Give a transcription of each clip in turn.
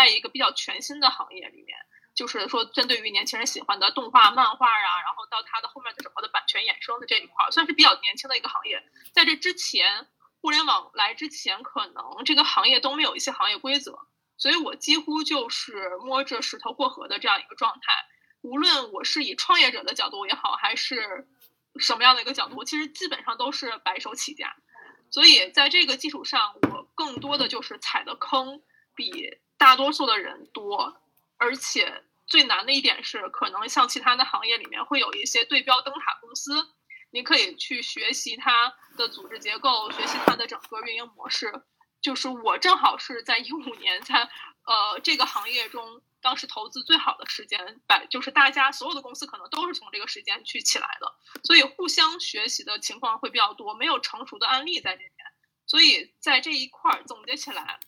在一个比较全新的行业里面，就是说针对于年轻人喜欢的动画、漫画啊，然后到它的后面的整个的版权衍生的这一块，算是比较年轻的一个行业。在这之前，互联网来之前，可能这个行业都没有一些行业规则，所以我几乎就是摸着石头过河的这样一个状态。无论我是以创业者的角度也好，还是什么样的一个角度，其实基本上都是白手起家。所以在这个基础上，我更多的就是踩的坑比大多数的人多，而且最难的一点是，可能像其他的行业里面会有一些对标灯塔公司，你可以去学习它的组织结构，学习它的整个运营模式。就是我正好是在一五年在呃这个行业中。当时投资最好的时间，百就是大家所有的公司可能都是从这个时间去起来的，所以互相学习的情况会比较多，没有成熟的案例在这边，所以在这一块儿总结起来，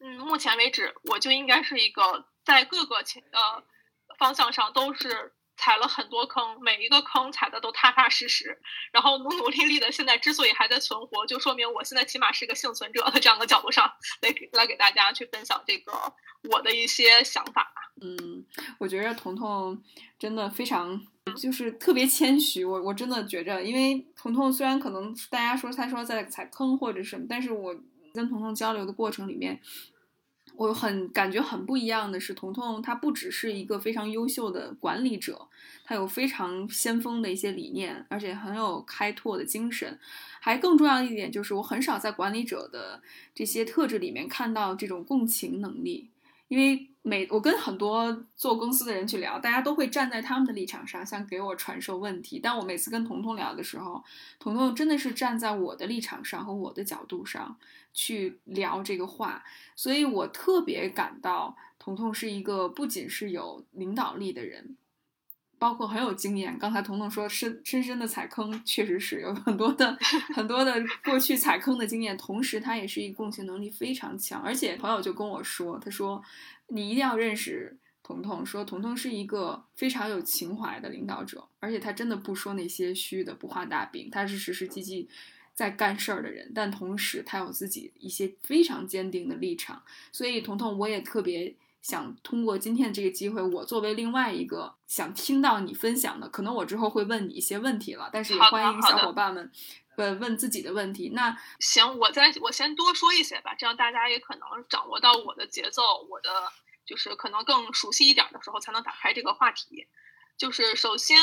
嗯，目前为止我就应该是一个在各个情呃方向上都是。踩了很多坑，每一个坑踩的都踏踏实实，然后努努力力的。现在之所以还在存活，就说明我现在起码是个幸存者的这样的角度上来来给大家去分享这个我的一些想法。嗯，我觉得彤彤真的非常就是特别谦虚，我我真的觉着，因为彤彤虽然可能大家说他说在踩坑或者什么，但是我跟彤彤交流的过程里面。我很感觉很不一样的是，彤彤她不只是一个非常优秀的管理者，她有非常先锋的一些理念，而且很有开拓的精神。还更重要一点就是，我很少在管理者的这些特质里面看到这种共情能力，因为。每我跟很多做公司的人去聊，大家都会站在他们的立场上，想给我传授问题。但我每次跟彤彤聊的时候，彤彤真的是站在我的立场上和我的角度上去聊这个话，所以我特别感到彤彤是一个不仅是有领导力的人，包括很有经验。刚才彤彤说深深深的踩坑，确实是有很多的很多的过去踩坑的经验，同时他也是一个共情能力非常强。而且朋友就跟我说，他说。你一定要认识彤彤，说彤彤是一个非常有情怀的领导者，而且他真的不说那些虚的，不画大饼，他是实实际际在干事儿的人。但同时，他有自己一些非常坚定的立场。所以，彤彤，我也特别想通过今天的这个机会，我作为另外一个想听到你分享的，可能我之后会问你一些问题了，但是也欢迎小伙伴们问问自己的问题。那行，我再我先多说一些吧，这样大家也可能掌握到我的节奏，我的。就是可能更熟悉一点的时候才能打开这个话题。就是首先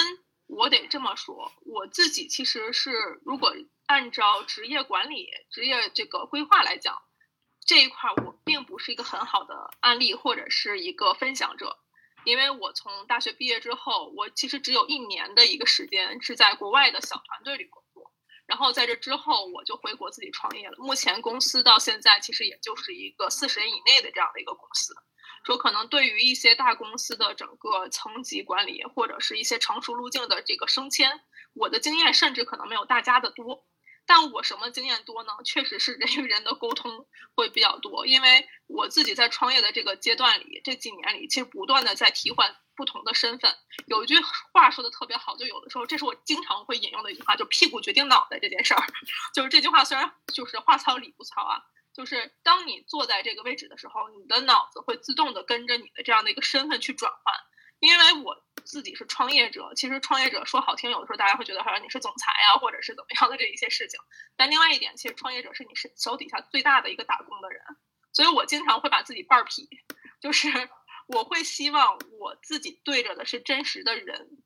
我得这么说，我自己其实是如果按照职业管理、职业这个规划来讲，这一块我并不是一个很好的案例或者是一个分享者，因为我从大学毕业之后，我其实只有一年的一个时间是在国外的小团队里工作，然后在这之后我就回国自己创业了。目前公司到现在其实也就是一个四十人以内的这样的一个公司。说可能对于一些大公司的整个层级管理，或者是一些成熟路径的这个升迁，我的经验甚至可能没有大家的多。但我什么经验多呢？确实是人与人的沟通会比较多，因为我自己在创业的这个阶段里，这几年里，其实不断的在替换不同的身份。有一句话说的特别好，就有的时候，这是我经常会引用的一句话，就屁股决定脑袋这件事儿。就是这句话虽然就是话糙理不糙啊。就是当你坐在这个位置的时候，你的脑子会自动的跟着你的这样的一个身份去转换。因为我自己是创业者，其实创业者说好听，有的时候大家会觉得好像你是总裁啊，或者是怎么样的这一些事情。但另外一点，其实创业者是你是手底下最大的一个打工的人，所以我经常会把自己半儿劈，就是我会希望我自己对着的是真实的人。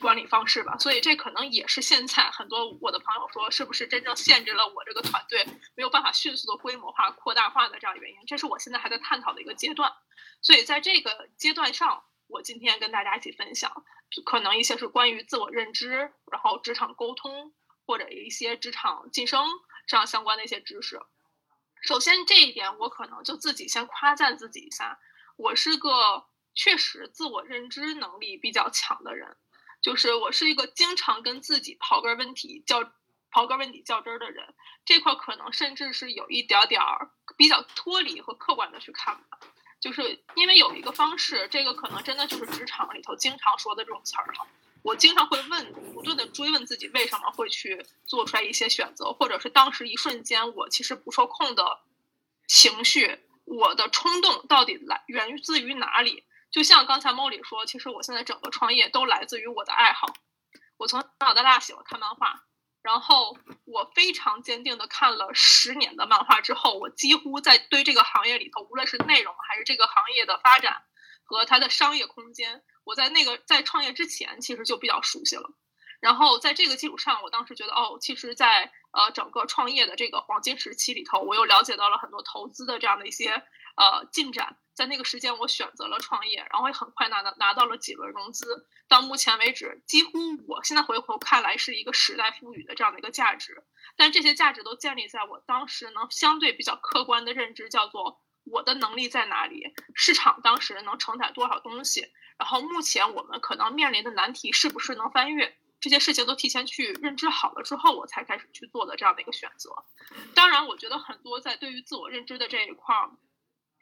管理方式吧，所以这可能也是现在很多我的朋友说，是不是真正限制了我这个团队没有办法迅速的规模化、扩大化的这样原因？这是我现在还在探讨的一个阶段。所以在这个阶段上，我今天跟大家一起分享，可能一些是关于自我认知，然后职场沟通或者一些职场晋升这样相关的一些知识。首先这一点，我可能就自己先夸赞自己一下，我是个确实自我认知能力比较强的人。就是我是一个经常跟自己刨根问题较刨根问底较真儿的人，这块可能甚至是有一点点儿比较脱离和客观的去看吧。就是因为有一个方式，这个可能真的就是职场里头经常说的这种词儿哈。我经常会问，不断的追问自己为什么会去做出来一些选择，或者是当时一瞬间我其实不受控的情绪。我的冲动到底来源自于哪里？就像刚才莫里说，其实我现在整个创业都来自于我的爱好。我从小到大喜欢看漫画，然后我非常坚定的看了十年的漫画之后，我几乎在对这个行业里头，无论是内容还是这个行业的发展和它的商业空间，我在那个在创业之前其实就比较熟悉了。然后在这个基础上，我当时觉得，哦，其实，在呃整个创业的这个黄金时期里头，我又了解到了很多投资的这样的一些呃进展。在那个时间，我选择了创业，然后也很快拿到拿到了几轮融资。到目前为止，几乎我现在回头看来是一个时代赋予的这样的一个价值。但这些价值都建立在我当时能相对比较客观的认知，叫做我的能力在哪里，市场当时能承载多少东西，然后目前我们可能面临的难题是不是能翻越。这些事情都提前去认知好了之后，我才开始去做的这样的一个选择。当然，我觉得很多在对于自我认知的这一块儿，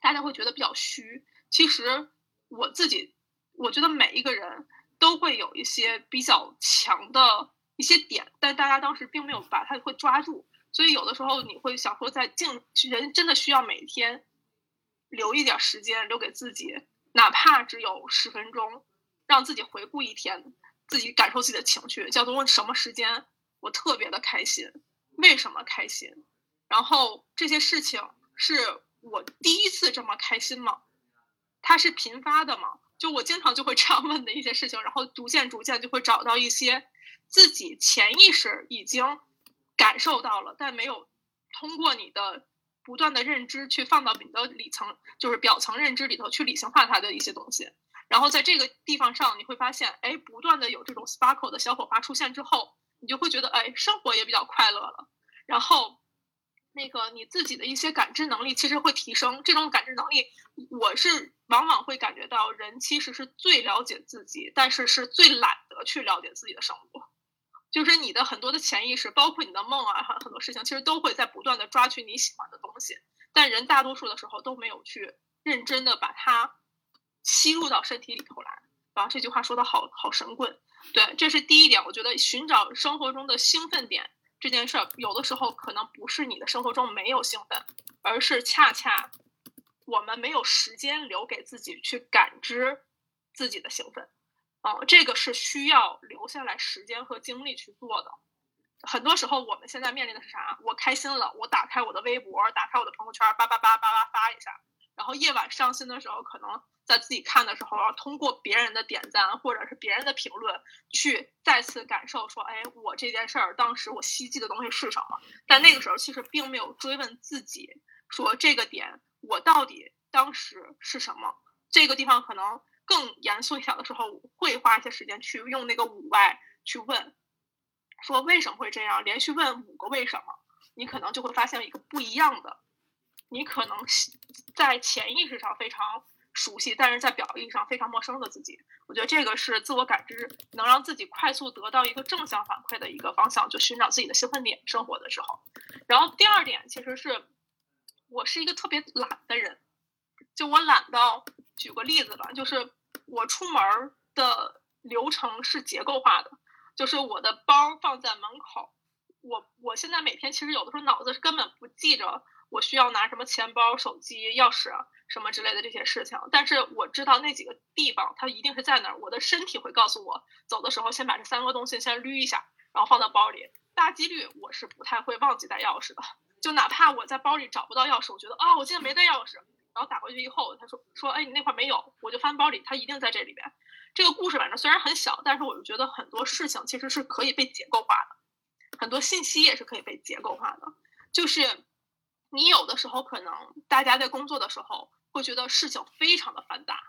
大家会觉得比较虚。其实我自己，我觉得每一个人都会有一些比较强的一些点，但大家当时并没有把它会抓住。所以有的时候你会想说，在静人真的需要每天留一点时间留给自己，哪怕只有十分钟，让自己回顾一天。自己感受自己的情绪，叫做问什么时间我特别的开心，为什么开心？然后这些事情是我第一次这么开心吗？它是频发的吗？就我经常就会这样问的一些事情，然后逐渐逐渐就会找到一些自己潜意识已经感受到了，但没有通过你的不断的认知去放到你的里层，就是表层认知里头去理性化它的一些东西。然后在这个地方上，你会发现，哎，不断的有这种 sparkle 的小火花出现之后，你就会觉得，哎，生活也比较快乐了。然后，那个你自己的一些感知能力其实会提升。这种感知能力，我是往往会感觉到，人其实是最了解自己，但是是最懒得去了解自己的生活。就是你的很多的潜意识，包括你的梦啊，很很多事情，其实都会在不断的抓取你喜欢的东西，但人大多数的时候都没有去认真的把它。吸入到身体里头来，然后这句话说的好好神棍，对，这是第一点。我觉得寻找生活中的兴奋点这件事儿，有的时候可能不是你的生活中没有兴奋，而是恰恰我们没有时间留给自己去感知自己的兴奋。哦，这个是需要留下来时间和精力去做的。很多时候我们现在面临的是啥？我开心了，我打开我的微博，打开我的朋友圈，叭叭叭叭叭发一下，然后夜晚伤心的时候可能。在自己看的时候，通过别人的点赞或者是别人的评论，去再次感受说，哎，我这件事儿当时我希冀的东西是什么？但那个时候其实并没有追问自己，说这个点我到底当时是什么？这个地方可能更严肃一点的时候，会花一些时间去用那个五 Y 去问，说为什么会这样？连续问五个为什么，你可能就会发现一个不一样的，你可能在潜意识上非常。熟悉，但是在表意上非常陌生的自己，我觉得这个是自我感知能让自己快速得到一个正向反馈的一个方向，就寻找自己的兴奋点。生活的时候，然后第二点其实是，我是一个特别懒的人，就我懒到，举个例子吧，就是我出门的流程是结构化的，就是我的包放在门口，我我现在每天其实有的时候脑子是根本不记着我需要拿什么钱包、手机、钥匙。什么之类的这些事情，但是我知道那几个地方它一定是在那儿，我的身体会告诉我，走的时候先把这三个东西先捋一下，然后放到包里。大几率我是不太会忘记带钥匙的，就哪怕我在包里找不到钥匙，我觉得啊，我今天没带钥匙，然后打回去以后，他说说，哎，你那块没有，我就翻包里，它一定在这里边。这个故事反正虽然很小，但是我就觉得很多事情其实是可以被结构化的，很多信息也是可以被结构化的，就是你有的时候可能大家在工作的时候。会觉得事情非常的繁杂，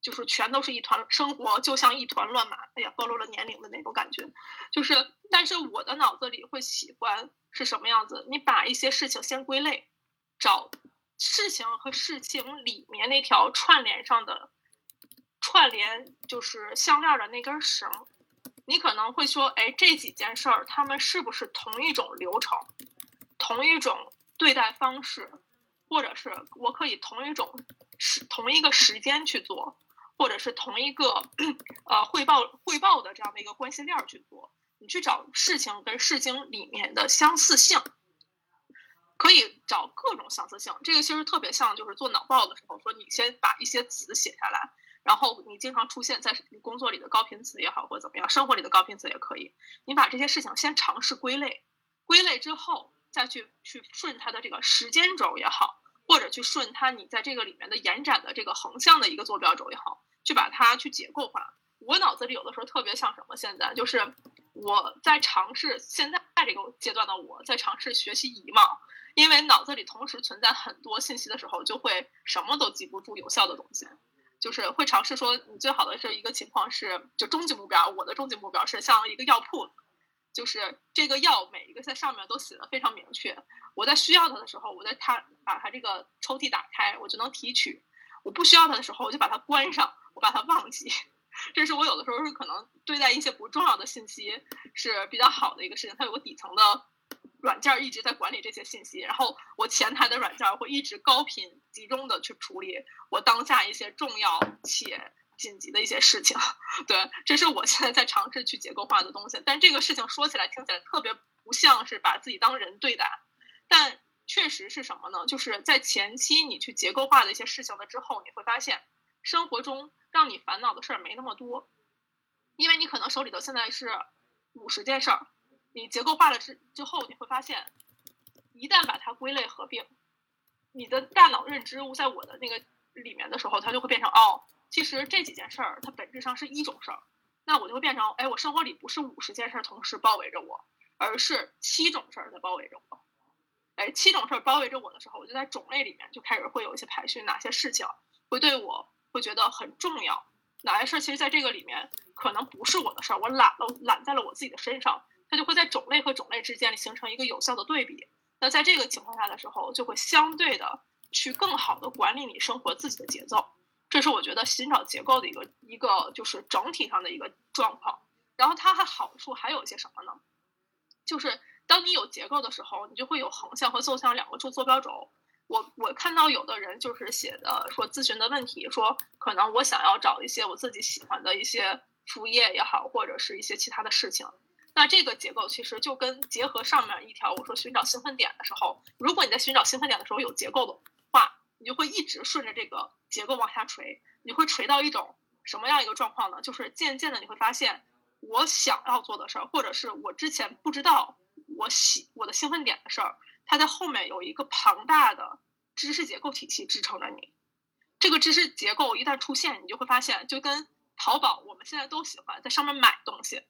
就是全都是一团，生活就像一团乱麻。哎呀，暴露了年龄的那种感觉。就是，但是我的脑子里会喜欢是什么样子？你把一些事情先归类，找事情和事情里面那条串联上的串联，就是项链的那根绳。你可能会说，哎，这几件事儿，他们是不是同一种流程，同一种对待方式？或者是我可以同一种时同一个时间去做，或者是同一个呃汇报汇报的这样的一个关系链去做，你去找事情跟事情里面的相似性。可以找各种相似性。这个其实特别像就是做脑报的时候，说你先把一些词写下来，然后你经常出现在你工作里的高频词也好，或怎么样，生活里的高频词也可以。你把这些事情先尝试归类，归类之后再去去顺它的这个时间轴也好，或者去顺它你在这个里面的延展的这个横向的一个坐标轴也好，去把它去结构化。我脑子里有的时候特别像什么？现在就是我在尝试，现在这个阶段的我在尝试学习遗忘，因为脑子里同时存在很多信息的时候，就会什么都记不住有效的东西。就是会尝试说，你最好的是一个情况是，就终极目标。我的终极目标是像一个药铺，就是这个药每一个在上面都写的非常明确。我在需要它的时候，我在它把它这个抽屉打开，我就能提取；我不需要它的时候，我就把它关上，我把它忘记。这是我有的时候是可能对待一些不重要的信息是比较好的一个事情，它有个底层的软件一直在管理这些信息，然后我前台的软件会一直高频集中的去处理我当下一些重要且紧急的一些事情。对，这是我现在在尝试去结构化的东西，但这个事情说起来听起来特别不像是把自己当人对待，但确实是什么呢？就是在前期你去结构化的一些事情了之后，你会发现生活中。让你烦恼的事儿没那么多，因为你可能手里头现在是五十件事儿，你结构化了之之后，你会发现，一旦把它归类合并，你的大脑认知在我的那个里面的时候，它就会变成哦，其实这几件事儿它本质上是一种事儿，那我就会变成哎，我生活里不是五十件事儿同时包围着我，而是七种事儿在包围着我，哎，七种事儿包围着我的时候，我就在种类里面就开始会有一些排序，哪些事情会对我。会觉得很重要，哪些事儿其实在这个里面可能不是我的事儿，我揽了揽在了我自己的身上，它就会在种类和种类之间形成一个有效的对比。那在这个情况下的时候，就会相对的去更好的管理你生活自己的节奏。这是我觉得寻找结构的一个一个就是整体上的一个状况。然后它还好处还有些什么呢？就是当你有结构的时候，你就会有横向和纵向两个坐坐标轴。我我看到有的人就是写的说咨询的问题，说可能我想要找一些我自己喜欢的一些副业也好，或者是一些其他的事情。那这个结构其实就跟结合上面一条我说寻找兴奋点的时候，如果你在寻找兴奋点的时候有结构的，你就会一直顺着这个结构往下垂，你会垂到一种什么样一个状况呢？就是渐渐的你会发现，我想要做的事儿，或者是我之前不知道我喜我的兴奋点的事儿。它在后面有一个庞大的知识结构体系支撑着你，这个知识结构一旦出现，你就会发现，就跟淘宝，我们现在都喜欢在上面买东西，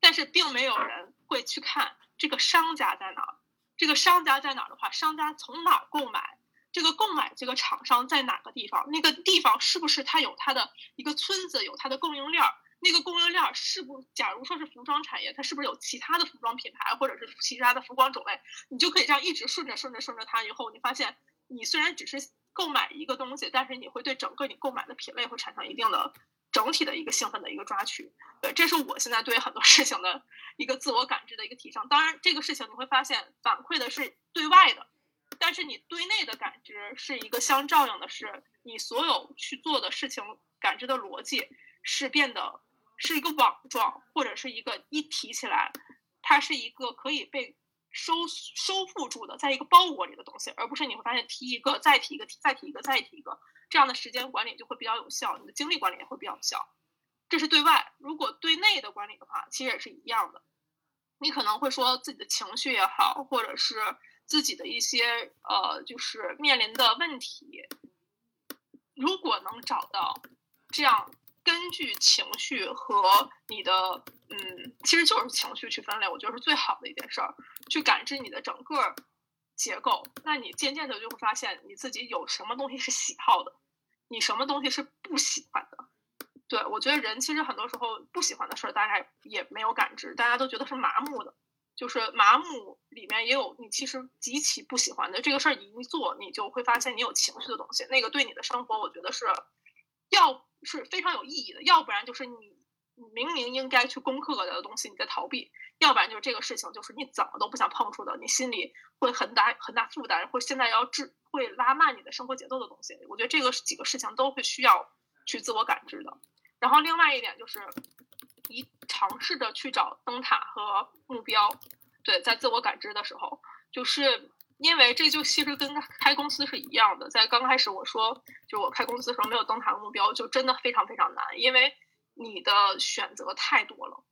但是并没有人会去看这个商家在哪儿。这个商家在哪儿的话，商家从哪儿购买？这个购买这个厂商在哪个地方？那个地方是不是它有它的一个村子，有它的供应链儿？那个供应链是不，假如说是服装产业，它是不是有其他的服装品牌，或者是其他的服装种类？你就可以这样一直顺着顺着顺着它，以后你发现，你虽然只是购买一个东西，但是你会对整个你购买的品类会产生一定的整体的一个兴奋的一个抓取。对，这是我现在对很多事情的一个自我感知的一个提升。当然，这个事情你会发现反馈的是对外的，但是你对内的感知是一个相照应的，是你所有去做的事情感知的逻辑是变得。是一个网状，或者是一个一提起来，它是一个可以被收收复住的，在一个包裹里的东西，而不是你会发现提一个再提一个，再提一个再提一个，这样的时间管理就会比较有效，你的精力管理也会比较有效。这是对外，如果对内的管理的话，其实也是一样的。你可能会说自己的情绪也好，或者是自己的一些呃，就是面临的问题，如果能找到这样。根据情绪和你的，嗯，其实就是情绪去分类，我觉得是最好的一件事儿。去感知你的整个结构，那你渐渐的就会发现你自己有什么东西是喜好的，你什么东西是不喜欢的。对我觉得人其实很多时候不喜欢的事儿，大家也没有感知，大家都觉得是麻木的。就是麻木里面也有你其实极其不喜欢的这个事儿，一做你就会发现你有情绪的东西，那个对你的生活，我觉得是要。是非常有意义的，要不然就是你明明应该去攻克的东西你在逃避，要不然就是这个事情就是你怎么都不想碰触的，你心里会很大很大负担，会现在要治会拉慢你的生活节奏的东西。我觉得这个几个事情都会需要去自我感知的。然后另外一点就是，一尝试着去找灯塔和目标。对，在自我感知的时候，就是因为这就其实跟开公司是一样的，在刚开始我说，就我开公司的时候没有灯塔和目标，就真的非常非常难，因为你的选择太多了。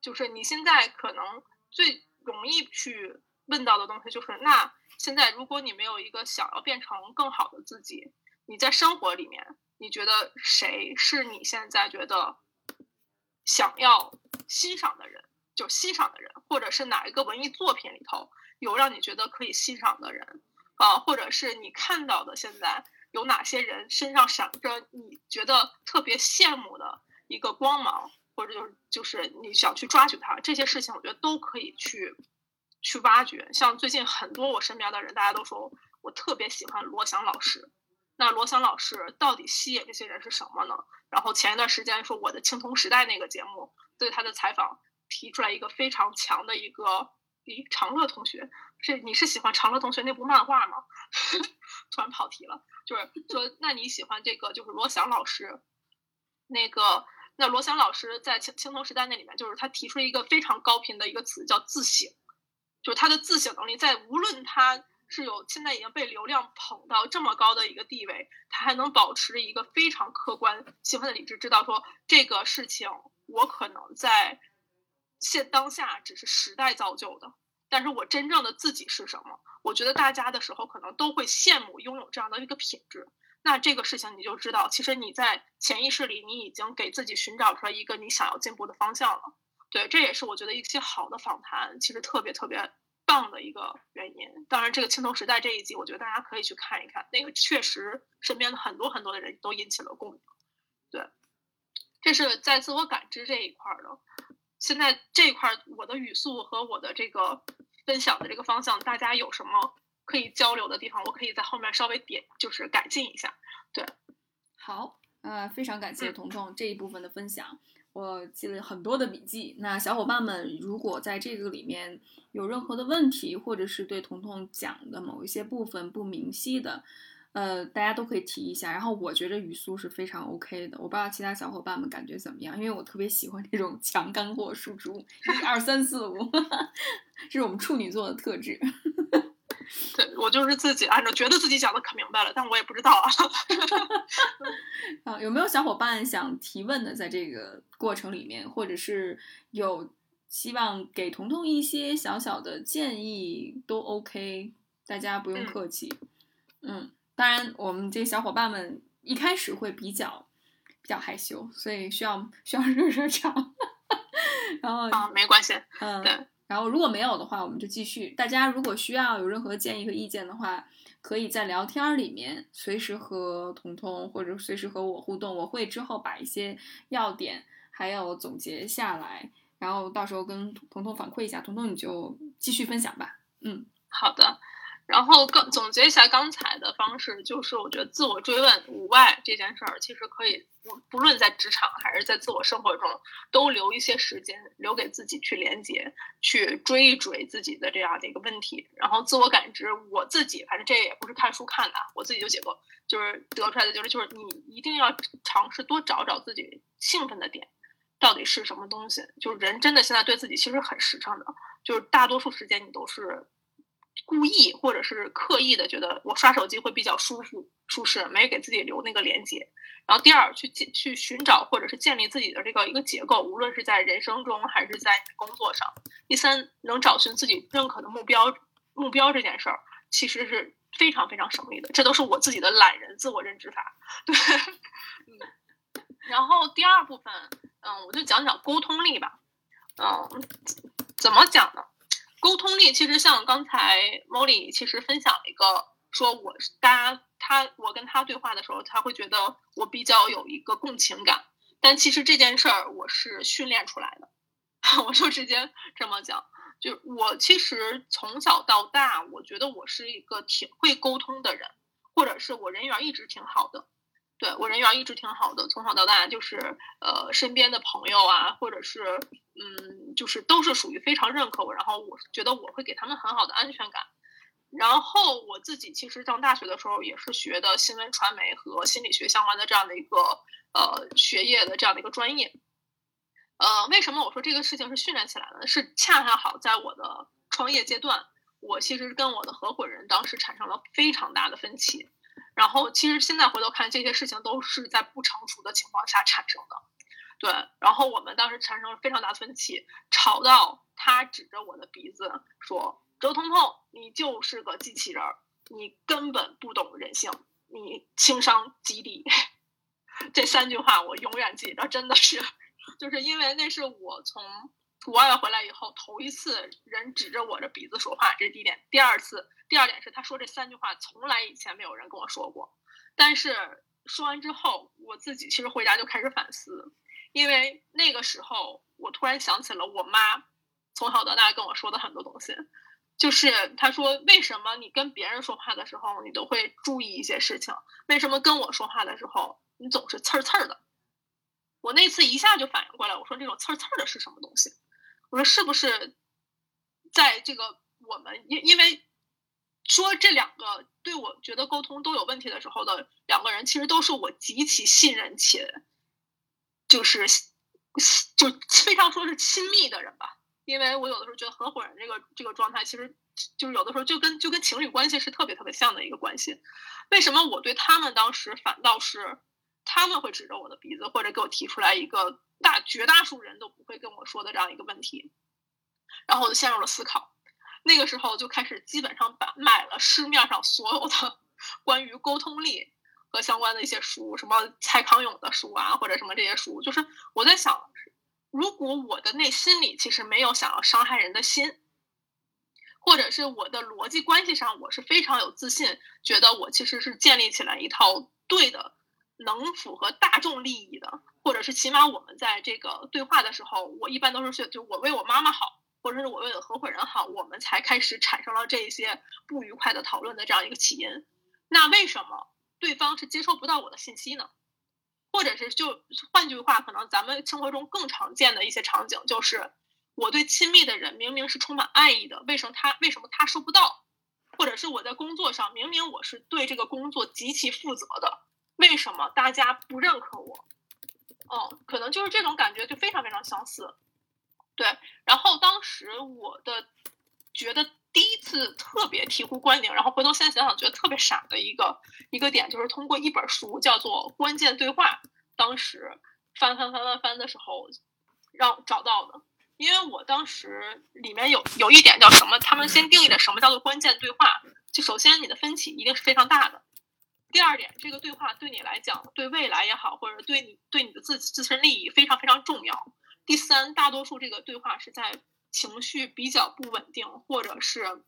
就是你现在可能最容易去问到的东西，就是那现在如果你没有一个想要变成更好的自己，你在生活里面，你觉得谁是你现在觉得想要欣赏的人？就欣赏的人，或者是哪一个文艺作品里头有让你觉得可以欣赏的人，啊，或者是你看到的现在有哪些人身上闪着你觉得特别羡慕的一个光芒，或者就是就是你想去抓取它，这些事情我觉得都可以去去挖掘。像最近很多我身边的人，大家都说我特别喜欢罗翔老师，那罗翔老师到底吸引这些人是什么呢？然后前一段时间说我的青铜时代那个节目对他的采访。提出来一个非常强的一个，咦，长乐同学，是你是喜欢长乐同学那部漫画吗？突然跑题了，就是说，那你喜欢这个就是罗翔老师，那个那罗翔老师在青青铜时代那里面，就是他提出了一个非常高频的一个词叫自省，就是他的自省能力，在无论他是有现在已经被流量捧到这么高的一个地位，他还能保持一个非常客观、兴奋的理智，知道说这个事情我可能在。现当下只是时代造就的，但是我真正的自己是什么？我觉得大家的时候可能都会羡慕拥有这样的一个品质。那这个事情你就知道，其实你在潜意识里你已经给自己寻找出来一个你想要进步的方向了。对，这也是我觉得一些好的访谈其实特别特别棒的一个原因。当然，这个青铜时代这一集，我觉得大家可以去看一看，那个确实身边的很多很多的人都引起了共鸣。对，这是在自我感知这一块的。现在这一块，我的语速和我的这个分享的这个方向，大家有什么可以交流的地方？我可以在后面稍微点，就是改进一下。对，好，呃，非常感谢彤彤这一部分的分享，我记了很多的笔记。那小伙伴们，如果在这个里面有任何的问题，或者是对彤彤讲的某一些部分不明晰的，呃，大家都可以提一下，然后我觉得语速是非常 OK 的，我不知道其他小伙伴们感觉怎么样，因为我特别喜欢这种强干货输出，一二三四五，这是我们处女座的特质。对 我就是自己按照觉得自己讲的可明白了，但我也不知道啊。啊，有没有小伙伴想提问的，在这个过程里面，或者是有希望给彤彤一些小小的建议，都 OK，大家不用客气，嗯。当然，我们这些小伙伴们一开始会比较比较害羞，所以需要需要 热热场。然后啊，没关系，嗯，对。然后如果没有的话，我们就继续。大家如果需要有任何建议和意见的话，可以在聊天里面随时和彤彤或者随时和我互动。我会之后把一些要点还有总结下来，然后到时候跟彤彤反馈一下。彤彤你就继续分享吧。嗯，好的。然后刚总结一下刚才的方式，就是我觉得自我追问无外这件事儿，其实可以不不论在职场还是在自我生活中，都留一些时间留给自己去连接，去追一追自己的这样的一个问题。然后自我感知，我自己反正这也不是看书看的，我自己就写过，就是得出来的就是就是你一定要尝试多找找自己兴奋的点，到底是什么东西。就是人真的现在对自己其实很实诚的，就是大多数时间你都是。故意或者是刻意的，觉得我刷手机会比较舒服、舒适，没给自己留那个连接。然后第二，去建、去寻找或者是建立自己的这个一个结构，无论是在人生中还是在工作上。第三，能找寻自己认可的目标，目标这件事儿其实是非常非常省力的。这都是我自己的懒人自我认知法。对，嗯。然后第二部分，嗯，我就讲讲沟通力吧。嗯，怎么讲呢？沟通力其实像刚才 Molly 其实分享了一个，说我大家他我跟他对话的时候，他会觉得我比较有一个共情感，但其实这件事儿我是训练出来的，我就直接这么讲，就我其实从小到大，我觉得我是一个挺会沟通的人，或者是我人缘一直挺好的。对我人缘一直挺好的，从小到大就是呃身边的朋友啊，或者是嗯就是都是属于非常认可我，然后我觉得我会给他们很好的安全感。然后我自己其实上大学的时候也是学的新闻传媒和心理学相关的这样的一个呃学业的这样的一个专业。呃，为什么我说这个事情是训练起来的？是恰恰好在我的创业阶段。我其实跟我的合伙人当时产生了非常大的分歧。然后其实现在回头看，这些事情都是在不成熟的情况下产生的。对，然后我们当时产生了非常大的分歧，吵到他指着我的鼻子说：“周彤彤，你就是个机器人，你根本不懂人性，你情商极低。”这三句话我永远记得，真的是，就是因为那是我从国外回来以后头一次人指着我的鼻子说话，这是第一点。第二次，第二点是他说这三句话从来以前没有人跟我说过，但是说完之后，我自己其实回家就开始反思，因为那个时候我突然想起了我妈从小到大跟我说的很多东西，就是她说为什么你跟别人说话的时候你都会注意一些事情，为什么跟我说话的时候？你总是刺儿刺儿的，我那次一下就反应过来，我说这种刺儿刺儿的是什么东西？我说是不是在这个我们因因为说这两个对我觉得沟通都有问题的时候的两个人，其实都是我极其信任且就是就非常说是亲密的人吧。因为我有的时候觉得合伙人这个这个状态，其实就是有的时候就跟就跟情侣关系是特别特别像的一个关系。为什么我对他们当时反倒是？他们会指着我的鼻子，或者给我提出来一个大绝大数人都不会跟我说的这样一个问题，然后我就陷入了思考。那个时候就开始基本上把买了市面上所有的 关于沟通力和相关的一些书，什么蔡康永的书啊，或者什么这些书。就是我在想，如果我的内心里其实没有想要伤害人的心，或者是我的逻辑关系上我是非常有自信，觉得我其实是建立起来一套对的。能符合大众利益的，或者是起码我们在这个对话的时候，我一般都是选，就我为我妈妈好，或者是我为了合伙人好，我们才开始产生了这些不愉快的讨论的这样一个起因。那为什么对方是接收不到我的信息呢？或者是就换句话，可能咱们生活中更常见的一些场景就是，我对亲密的人明明是充满爱意的，为什么他为什么他收不到？或者是我在工作上明明我是对这个工作极其负责的。为什么大家不认可我？哦，可能就是这种感觉就非常非常相似。对，然后当时我的觉得第一次特别醍醐灌顶，然后回头现在想想觉得特别傻的一个一个点，就是通过一本书叫做《关键对话》，当时翻翻翻翻翻的时候让找到的。因为我当时里面有有一点叫什么，他们先定义的什么叫做关键对话，就首先你的分歧一定是非常大的。第二点，这个对话对你来讲，对未来也好，或者对你对你的自自身利益非常非常重要。第三，大多数这个对话是在情绪比较不稳定，或者是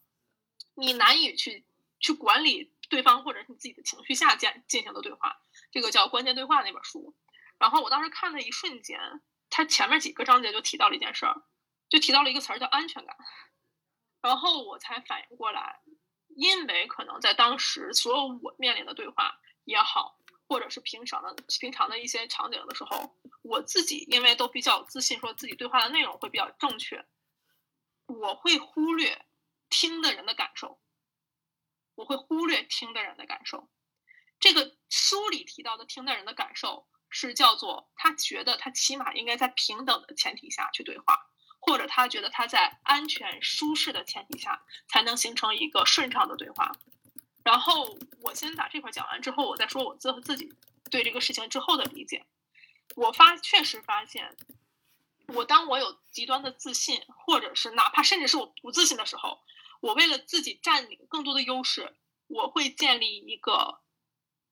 你难以去去管理对方或者是你自己的情绪下进进行的对话。这个叫关键对话那本书。然后我当时看的一瞬间，他前面几个章节就提到了一件事儿，就提到了一个词儿叫安全感。然后我才反应过来。因为可能在当时，所有我面临的对话也好，或者是平常的平常的一些场景的时候，我自己因为都比较自信，说自己对话的内容会比较正确，我会忽略听的人的感受，我会忽略听的人的感受。这个书里提到的听的人的感受，是叫做他觉得他起码应该在平等的前提下去对话。或者他觉得他在安全舒适的前提下才能形成一个顺畅的对话。然后我先把这块讲完之后，我再说我自自己对这个事情之后的理解。我发确实发现，我当我有极端的自信，或者是哪怕甚至是我不自信的时候，我为了自己占领更多的优势，我会建立一个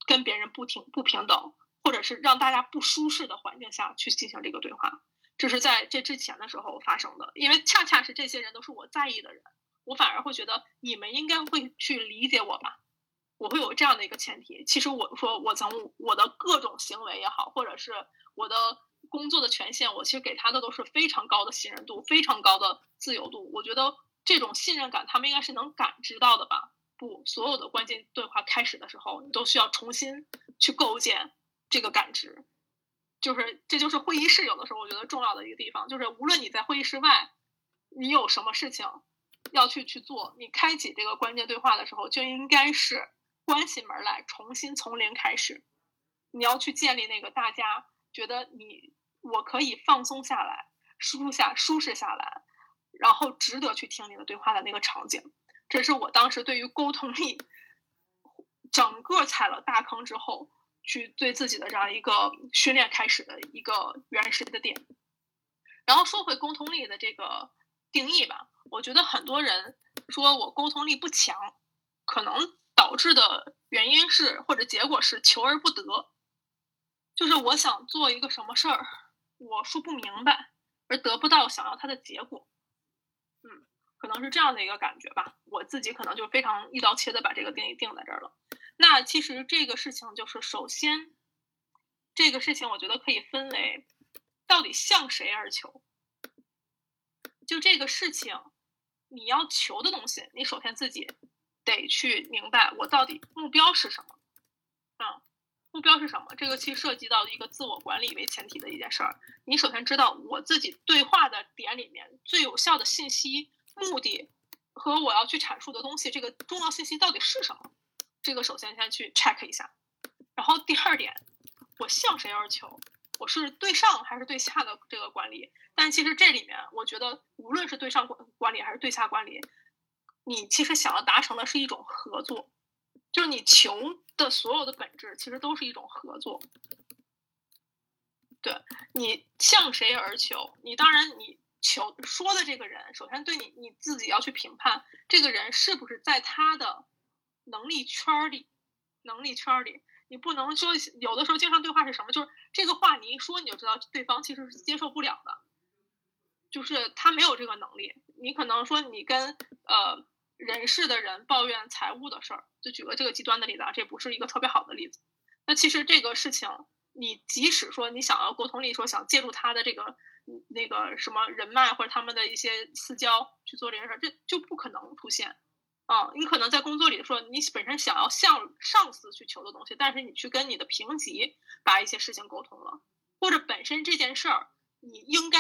跟别人不平不平等，或者是让大家不舒适的环境下去进行这个对话。这是在这之前的时候发生的，因为恰恰是这些人都是我在意的人，我反而会觉得你们应该会去理解我吧，我会有这样的一个前提。其实我说我从我的各种行为也好，或者是我的工作的权限，我其实给他的都是非常高的信任度，非常高的自由度。我觉得这种信任感他们应该是能感知到的吧？不，所有的关键对话开始的时候，你都需要重新去构建这个感知。就是，这就是会议室有的时候我觉得重要的一个地方，就是无论你在会议室外，你有什么事情要去去做，你开启这个关键对话的时候，就应该是关起门来，重新从零开始。你要去建立那个大家觉得你我可以放松下来、舒下、舒适下来，然后值得去听你的对话的那个场景。这是我当时对于沟通力整个踩了大坑之后，去对自己的这样一个训练开始的一个原始的点。然后说回沟通力的这个定义吧，我觉得很多人说我沟通力不强，可能导致的原因是或者结果是求而不得，就是我想做一个什么事儿，我说不明白，而得不到想要它的结果。嗯，可能是这样的一个感觉吧。我自己可能就非常一刀切的把这个定义定在这儿了。那其实这个事情就是，首先这个事情我觉得可以分为。到底向谁而求？就这个事情，你要求的东西，你首先自己得去明白，我到底目标是什么？目标是什么？这个其实涉及到一个自我管理为前提的一件事儿。你首先知道我自己对话的点里面最有效的信息、目的和我要去阐述的东西，这个重要信息到底是什么？这个首先先去 check 一下。然后第二点，我向谁而求？我是对上还是对下的这个管理？但其实这里面，我觉得无论是对上管管理还是对下管理，你其实想要达成的是一种合作，就是你求的所有的本质其实都是一种合作。对你向谁而求？你当然你求说的这个人，首先对你你自己要去评判这个人是不是在他的能力圈里，能力圈里。你不能说有的时候经常对话是什么？就是这个话你一说你就知道对方其实是接受不了的，就是他没有这个能力。你可能说你跟呃人事的人抱怨财务的事儿，就举个这个极端的例子啊，这不是一个特别好的例子。那其实这个事情，你即使说你想要沟通力，说想借助他的这个那个什么人脉或者他们的一些私交去做这件事儿，这就不可能出现。啊，你可能在工作里说你本身想要向上司去求的东西，但是你去跟你的平级把一些事情沟通了，或者本身这件事儿你应该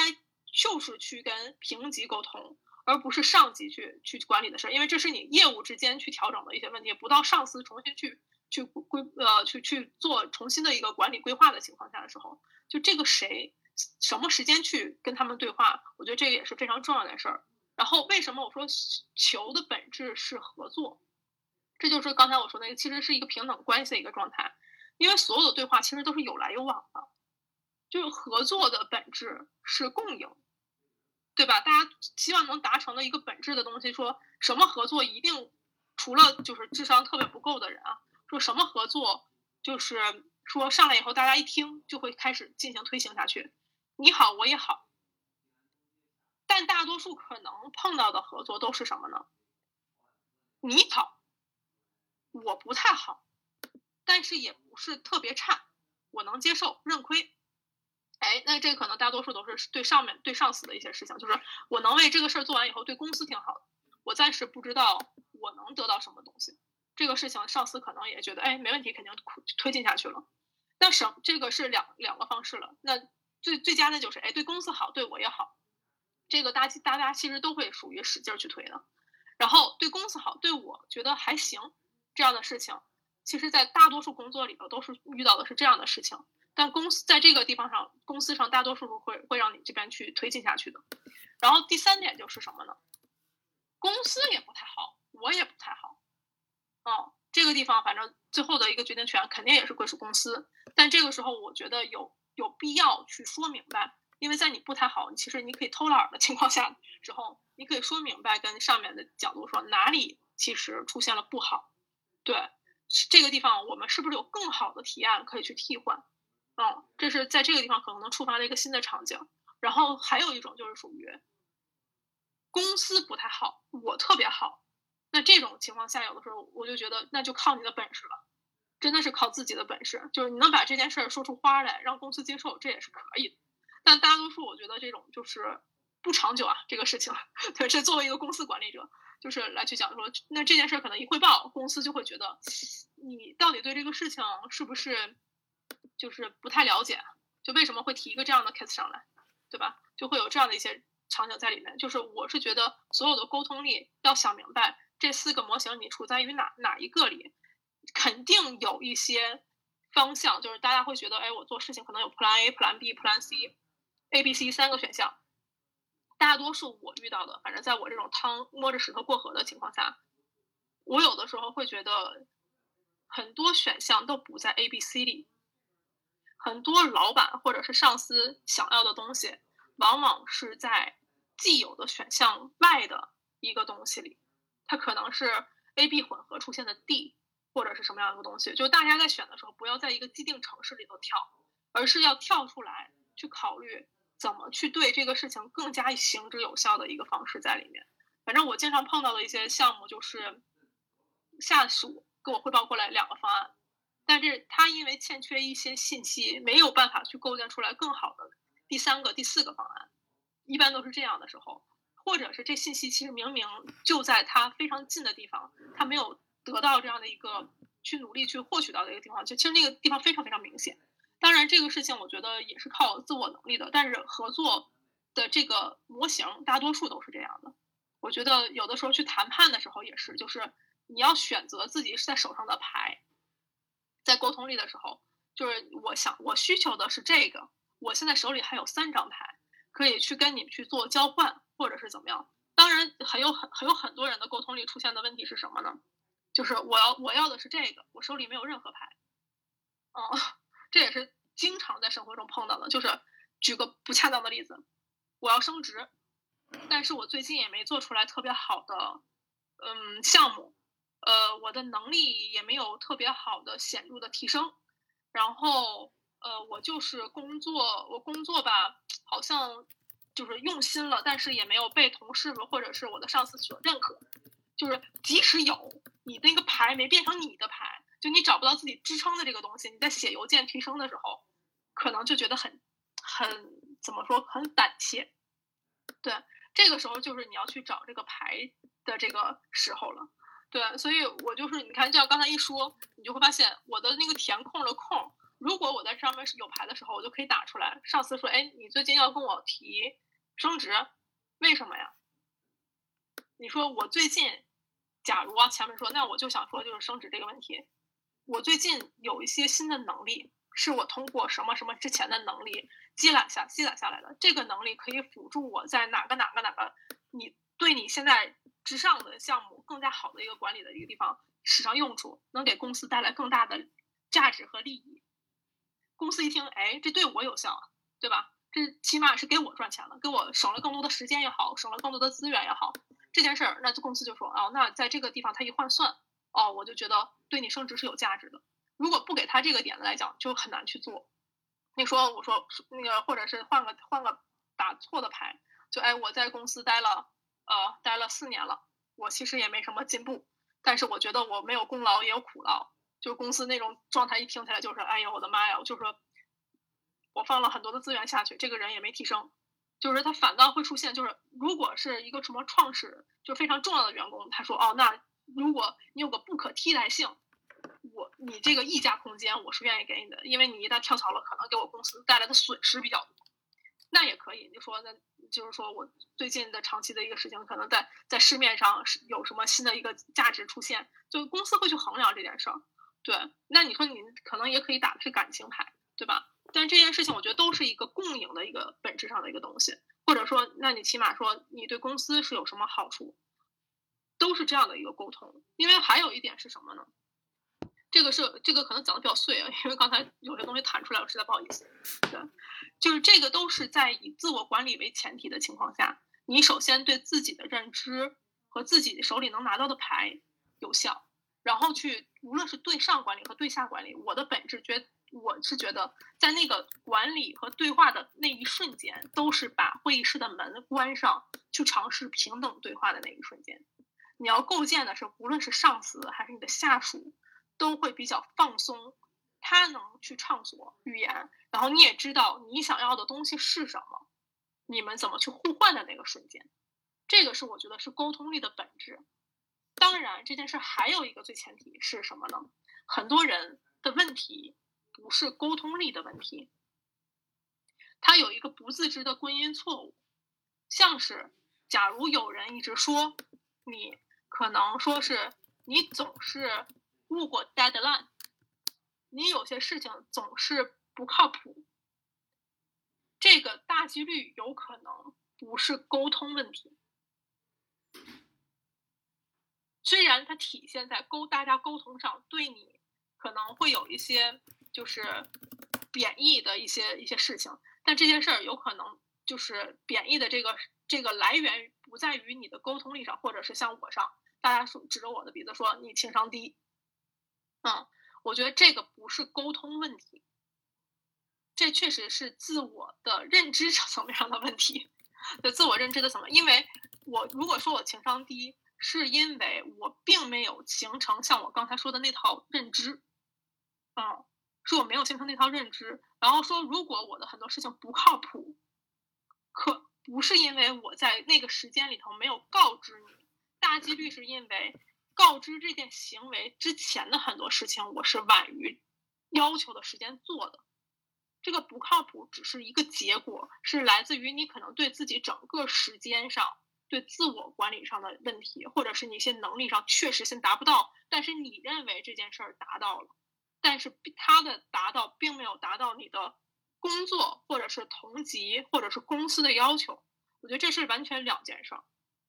就是去跟平级沟通，而不是上级去去管理的事儿，因为这是你业务之间去调整的一些问题，不到上司重新去去规呃去去做重新的一个管理规划的情况下的时候，就这个谁什么时间去跟他们对话，我觉得这个也是非常重要的事儿。然后为什么我说求的本质是合作？这就是刚才我说那个，其实是一个平等关系的一个状态。因为所有的对话其实都是有来有往的，就是合作的本质是共赢，对吧？大家希望能达成的一个本质的东西，说什么合作一定除了就是智商特别不够的人啊，说什么合作就是说上来以后大家一听就会开始进行推行下去，你好我也好。但大多数可能碰到的合作都是什么呢？你好，我不太好，但是也不是特别差，我能接受，认亏。哎，那这可能大多数都是对上面对上司的一些事情，就是我能为这个事儿做完以后，对公司挺好的。我暂时不知道我能得到什么东西，这个事情上司可能也觉得哎没问题，肯定推进下去了。那什这个是两两个方式了。那最最佳的就是哎对公司好，对我也好。这个大家大家其实都会属于使劲去推的，然后对公司好，对我觉得还行，这样的事情，其实，在大多数工作里头都是遇到的是这样的事情。但公司在这个地方上，公司上大多数会会让你这边去推进下去的。然后第三点就是什么呢？公司也不太好，我也不太好，哦，这个地方反正最后的一个决定权肯定也是归属公司。但这个时候，我觉得有有必要去说明白。因为在你不太好，其实你可以偷懒的情况下之后，你可以说明白，跟上面的角度说哪里其实出现了不好，对，这个地方我们是不是有更好的提案可以去替换？哦，这是在这个地方可能能触发的一个新的场景。然后还有一种就是属于公司不太好，我特别好，那这种情况下，有的时候我就觉得那就靠你的本事了，真的是靠自己的本事，就是你能把这件事儿说出花来，让公司接受，这也是可以的。但大多数我觉得这种就是不长久啊，这个事情，对，这作为一个公司管理者，就是来去讲说，那这件事可能一汇报，公司就会觉得你到底对这个事情是不是就是不太了解，就为什么会提一个这样的 case 上来，对吧？就会有这样的一些场景在里面。就是我是觉得所有的沟通力要想明白，这四个模型你处在于哪哪一个里，肯定有一些方向，就是大家会觉得，哎，我做事情可能有 plan A、plan B、plan C。A、B、C 三个选项，大多数我遇到的，反正在我这种汤摸着石头过河的情况下，我有的时候会觉得，很多选项都不在 A、B、C 里。很多老板或者是上司想要的东西，往往是在既有的选项外的一个东西里。它可能是 A、B 混合出现的 D，或者是什么样一个东西。就大家在选的时候，不要在一个既定城市里头跳，而是要跳出来去考虑怎么去对这个事情更加行之有效的一个方式在里面。反正我经常碰到的一些项目就是。下属给我汇报过来两个方案，但是他因为欠缺一些信息，没有办法去构建出来更好的第三个、第四个方案。一般都是这样的时候，或者是这信息其实明明就在他非常近的地方，他没有得到这样的一个去努力去获取到的一个地方，就其实那个地方非常非常明显。当然，这个事情我觉得也是靠自我能力的，但是合作的这个模型大多数都是这样的。我觉得有的时候去谈判的时候也是，就是。你要选择自己是在手上的牌，在沟通力的时候，就是我想我需求的是这个，我现在手里还有三张牌，可以去跟你去做交换，或者是怎么样。当然，很有很很有很多人的沟通力出现的问题是什么呢？就是我要我要的是这个，我手里没有任何牌。哦，这也是经常在生活中碰到的。就是举个不恰当的例子，我要升职，但是我最近也没做出来特别好的嗯项目。呃，我的能力也没有特别好的显著的提升，然后呃，我就是工作，我工作吧，好像就是用心了，但是也没有被同事们或者是我的上司所认可。就是即使有你那个牌没变成你的牌，就你找不到自己支撑的这个东西，你在写邮件提升的时候，可能就觉得很很怎么说，很胆怯。对，这个时候就是你要去找这个牌的这个时候了。对，所以我就是你看，这样刚才一说，你就会发现我的那个填空的空，如果我在上面是有牌的时候，我就可以打出来。上司说：“哎，你最近要跟我提升职，为什么呀？”你说我最近，假如啊，前面说，那我就想说就是升职这个问题，我最近有一些新的能力，是我通过什么什么之前的能力积攒下积攒下来的，这个能力可以辅助我在哪个哪个哪个，你对你现在。之上的项目更加好的一个管理的一个地方使上用处，能给公司带来更大的价值和利益。公司一听，哎，这对我有效啊，对吧？这起码是给我赚钱了，给我省了更多的时间也好，省了更多的资源也好。这件事儿，那公司就说，哦，那在这个地方他一换算，哦，我就觉得对你升职是有价值的。如果不给他这个点来讲，就很难去做。你说，我说那个，或者是换个换个打错的牌，就哎，我在公司待了。呃，待了四年了，我其实也没什么进步，但是我觉得我没有功劳也有苦劳，就公司那种状态一听起来就是，哎呦我的妈呀，就是说，我放了很多的资源下去，这个人也没提升，就是他反倒会出现，就是如果是一个什么创始就非常重要的员工，他说哦，那如果你有个不可替代性，我你这个溢价空间我是愿意给你的，因为你一旦跳槽了，可能给我公司带来的损失比较多。那也可以，你说那就是说我最近的长期的一个事情，可能在在市面上是有什么新的一个价值出现，就公司会去衡量这件事儿。对，那你说你可能也可以打的是感情牌，对吧？但这件事情我觉得都是一个共赢的一个本质上的一个东西，或者说，那你起码说你对公司是有什么好处，都是这样的一个沟通。因为还有一点是什么呢？这个是这个可能讲的比较碎啊，因为刚才有些东西弹出来，我实在不好意思。对，就是这个都是在以自我管理为前提的情况下，你首先对自己的认知和自己手里能拿到的牌有效，然后去无论是对上管理和对下管理，我的本质觉我是觉得在那个管理和对话的那一瞬间，都是把会议室的门关上，去尝试平等对话的那一瞬间。你要构建的是，无论是上司还是你的下属。都会比较放松，他能去畅所欲言，然后你也知道你想要的东西是什么，你们怎么去互换的那个瞬间，这个是我觉得是沟通力的本质。当然，这件事还有一个最前提是什么呢？很多人的问题不是沟通力的问题，他有一个不自知的归因错误，像是假如有人一直说你可能说是你总是。误过 deadline，你有些事情总是不靠谱，这个大几率有可能不是沟通问题。虽然它体现在沟大家沟通上，对你可能会有一些就是贬义的一些一些事情，但这件事儿有可能就是贬义的这个这个来源不在于你的沟通力上，或者是像我上，大家说指着我的鼻子说你情商低，嗯，我觉得这个不是沟通问题，这确实是自我的认知 层面上的问题，对自我认知的层面，因为我如果说我情商低。是因为我并没有形成像我刚才说的那套认知，嗯，是我没有形成那套认知。然后说，如果我的很多事情不靠谱，可不是因为我在那个时间里头没有告知你，大几率是因为告知这件行为之前的很多事情我是晚于要求的时间做的。这个不靠谱只是一个结果，是来自于你可能对自己整个时间上。对自我管理上的问题，或者是你一些能力上确实性达不到，但是你认为这件事儿达到了，但是他的达到并没有达到你的工作或者是同级或者是公司的要求，我觉得这是完全两件事儿，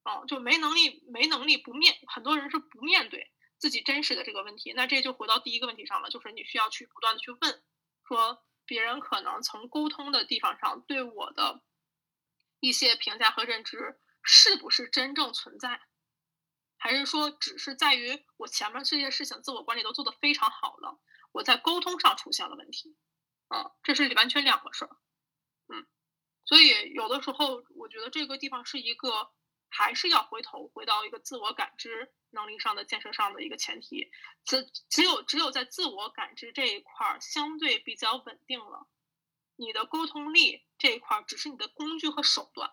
啊，就没能力没能力不面，很多人是不面对自己真实的这个问题，那这就回到第一个问题上了，就是你需要去不断的去问，说别人可能从沟通的地方上对我的一些评价和认知。是不是真正存在，还是说只是在于我前面这些事情自我管理都做得非常好了，我在沟通上出现了问题，嗯，这是完全两个事儿，嗯，所以有的时候我觉得这个地方是一个还是要回头回到一个自我感知能力上的建设上的一个前提，只只有只有在自我感知这一块儿相对比较稳定了，你的沟通力这一块儿只是你的工具和手段。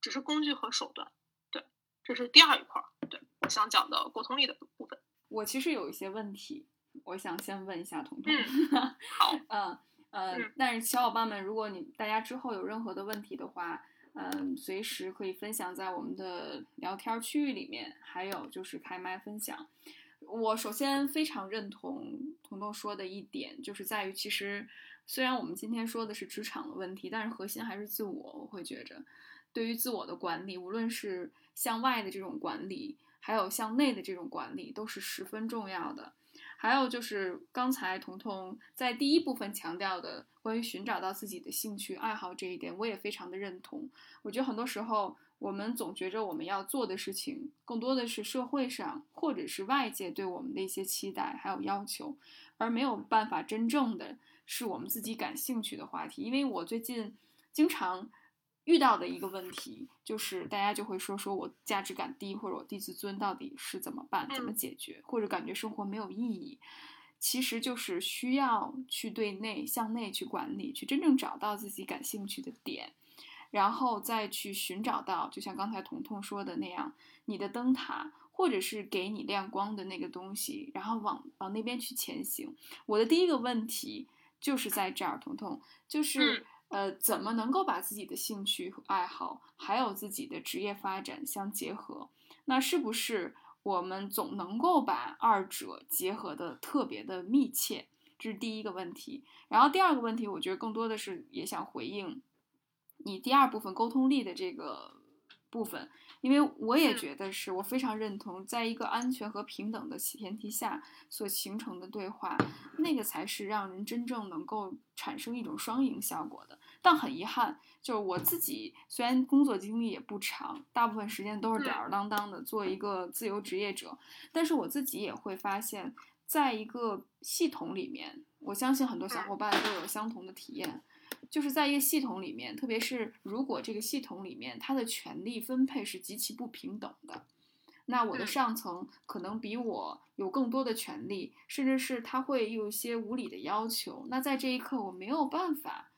只是工具和手段，对，这是第二一块儿，对我想讲的沟通力的部分。我其实有一些问题，我想先问一下彤彤。嗯 好，嗯嗯，但是小伙伴们，如果你大家之后有任何的问题的话，嗯，随时可以分享在我们的聊天区域里面，还有就是开麦分享。我首先非常认同彤彤说的一点，就是在于其实虽然我们今天说的是职场的问题，但是核心还是自我，我会觉着。对于自我的管理，无论是向外的这种管理，还有向内的这种管理，都是十分重要的。还有就是刚才彤彤在第一部分强调的关于寻找到自己的兴趣爱好这一点，我也非常的认同。我觉得很多时候我们总觉着我们要做的事情，更多的是社会上或者是外界对我们的一些期待还有要求，而没有办法真正的是我们自己感兴趣的话题。因为我最近经常。遇到的一个问题就是，大家就会说说我价值感低，或者我低自尊到底是怎么办、怎么解决，或者感觉生活没有意义，其实就是需要去对内向内去管理，去真正找到自己感兴趣的点，然后再去寻找到，就像刚才彤彤说的那样，你的灯塔或者是给你亮光的那个东西，然后往往那边去前行。我的第一个问题就是在这儿，彤彤就是。呃，怎么能够把自己的兴趣和爱好，还有自己的职业发展相结合？那是不是我们总能够把二者结合的特别的密切？这是第一个问题。然后第二个问题，我觉得更多的是也想回应你第二部分沟通力的这个部分。因为我也觉得是我非常认同，在一个安全和平等的前提下所形成的对话，那个才是让人真正能够产生一种双赢效果的。但很遗憾，就是我自己虽然工作经历也不长，大部分时间都是吊儿郎当的做一个自由职业者，但是我自己也会发现，在一个系统里面，我相信很多小伙伴都有相同的体验。就是在一个系统里面，特别是如果这个系统里面它的权力分配是极其不平等的，那我的上层可能比我有更多的权利，甚至是他会有一些无理的要求。那在这一刻，我没有办法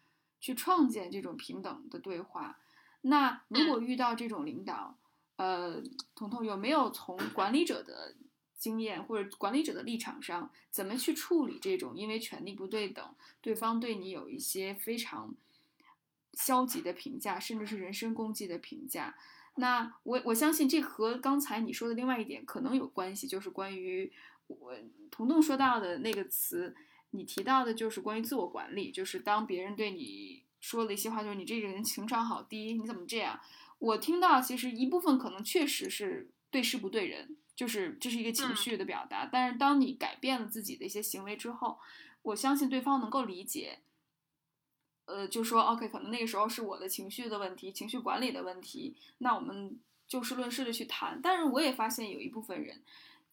去创建这种平等的对话。那如果遇到这种领导，呃，彤彤有没有从管理者的？经验或者管理者的立场上，怎么去处理这种因为权力不对等，对方对你有一些非常消极的评价，甚至是人身攻击的评价？那我我相信这和刚才你说的另外一点可能有关系，就是关于我彤彤说到的那个词，你提到的就是关于自我管理，就是当别人对你说了一些话，就是你这个人情商好低，你怎么这样？我听到其实一部分可能确实是对事不对人。就是这是一个情绪的表达。但是当你改变了自己的一些行为之后，我相信对方能够理解。呃，就说 OK，可能那个时候是我的情绪的问题，情绪管理的问题。那我们就事论事的去谈。但是我也发现有一部分人，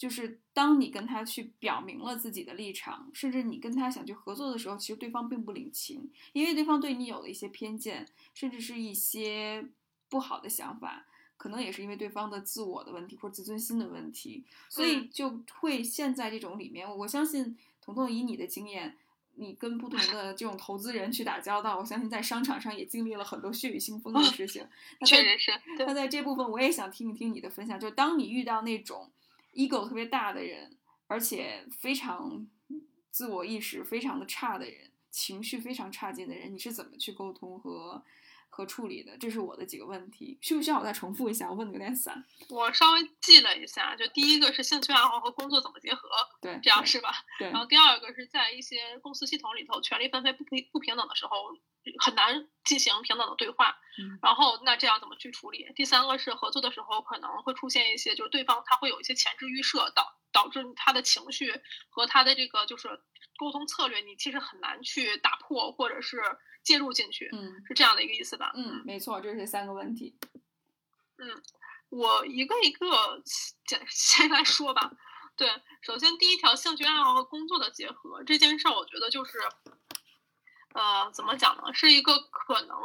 就是当你跟他去表明了自己的立场，甚至你跟他想去合作的时候，其实对方并不领情，因为对方对你有了一些偏见，甚至是一些不好的想法，可能也是因为对方的自我的问题或者自尊心的问题，所以就会陷在这种里面。我相信彤彤以你的经验。你跟不同的 这种投资人去打交道，我相信在商场上也经历了很多血雨腥风的事情。确实是。那在这部分，我也想听一听你的分享。就当你遇到那种 ego 特别大的人，而且非常自我意识非常的差的人，情绪非常差劲的人，你是怎么去沟通和？和处理的，这是我的几个问题，需不需要我再重复一下？我问的有点散。我稍微记了一下，就第一个是兴趣爱好和工作怎么结合，对，这样是吧？对。然后第二个是在一些公司系统里头，权力分配不平不平等的时候，很难进行平等的对话。嗯。然后那这样怎么去处理？第三个是合作的时候可能会出现一些，就是对方他会有一些前置预设，导导致他的情绪和他的这个就是沟通策略，你其实很难去打破，或者是。介入进去，嗯，是这样的一个意思吧？嗯，没错，这是三个问题。嗯，我一个一个先 先来说吧。对，首先第一条，兴趣爱好和工作的结合这件事儿，我觉得就是，呃，怎么讲呢？是一个可能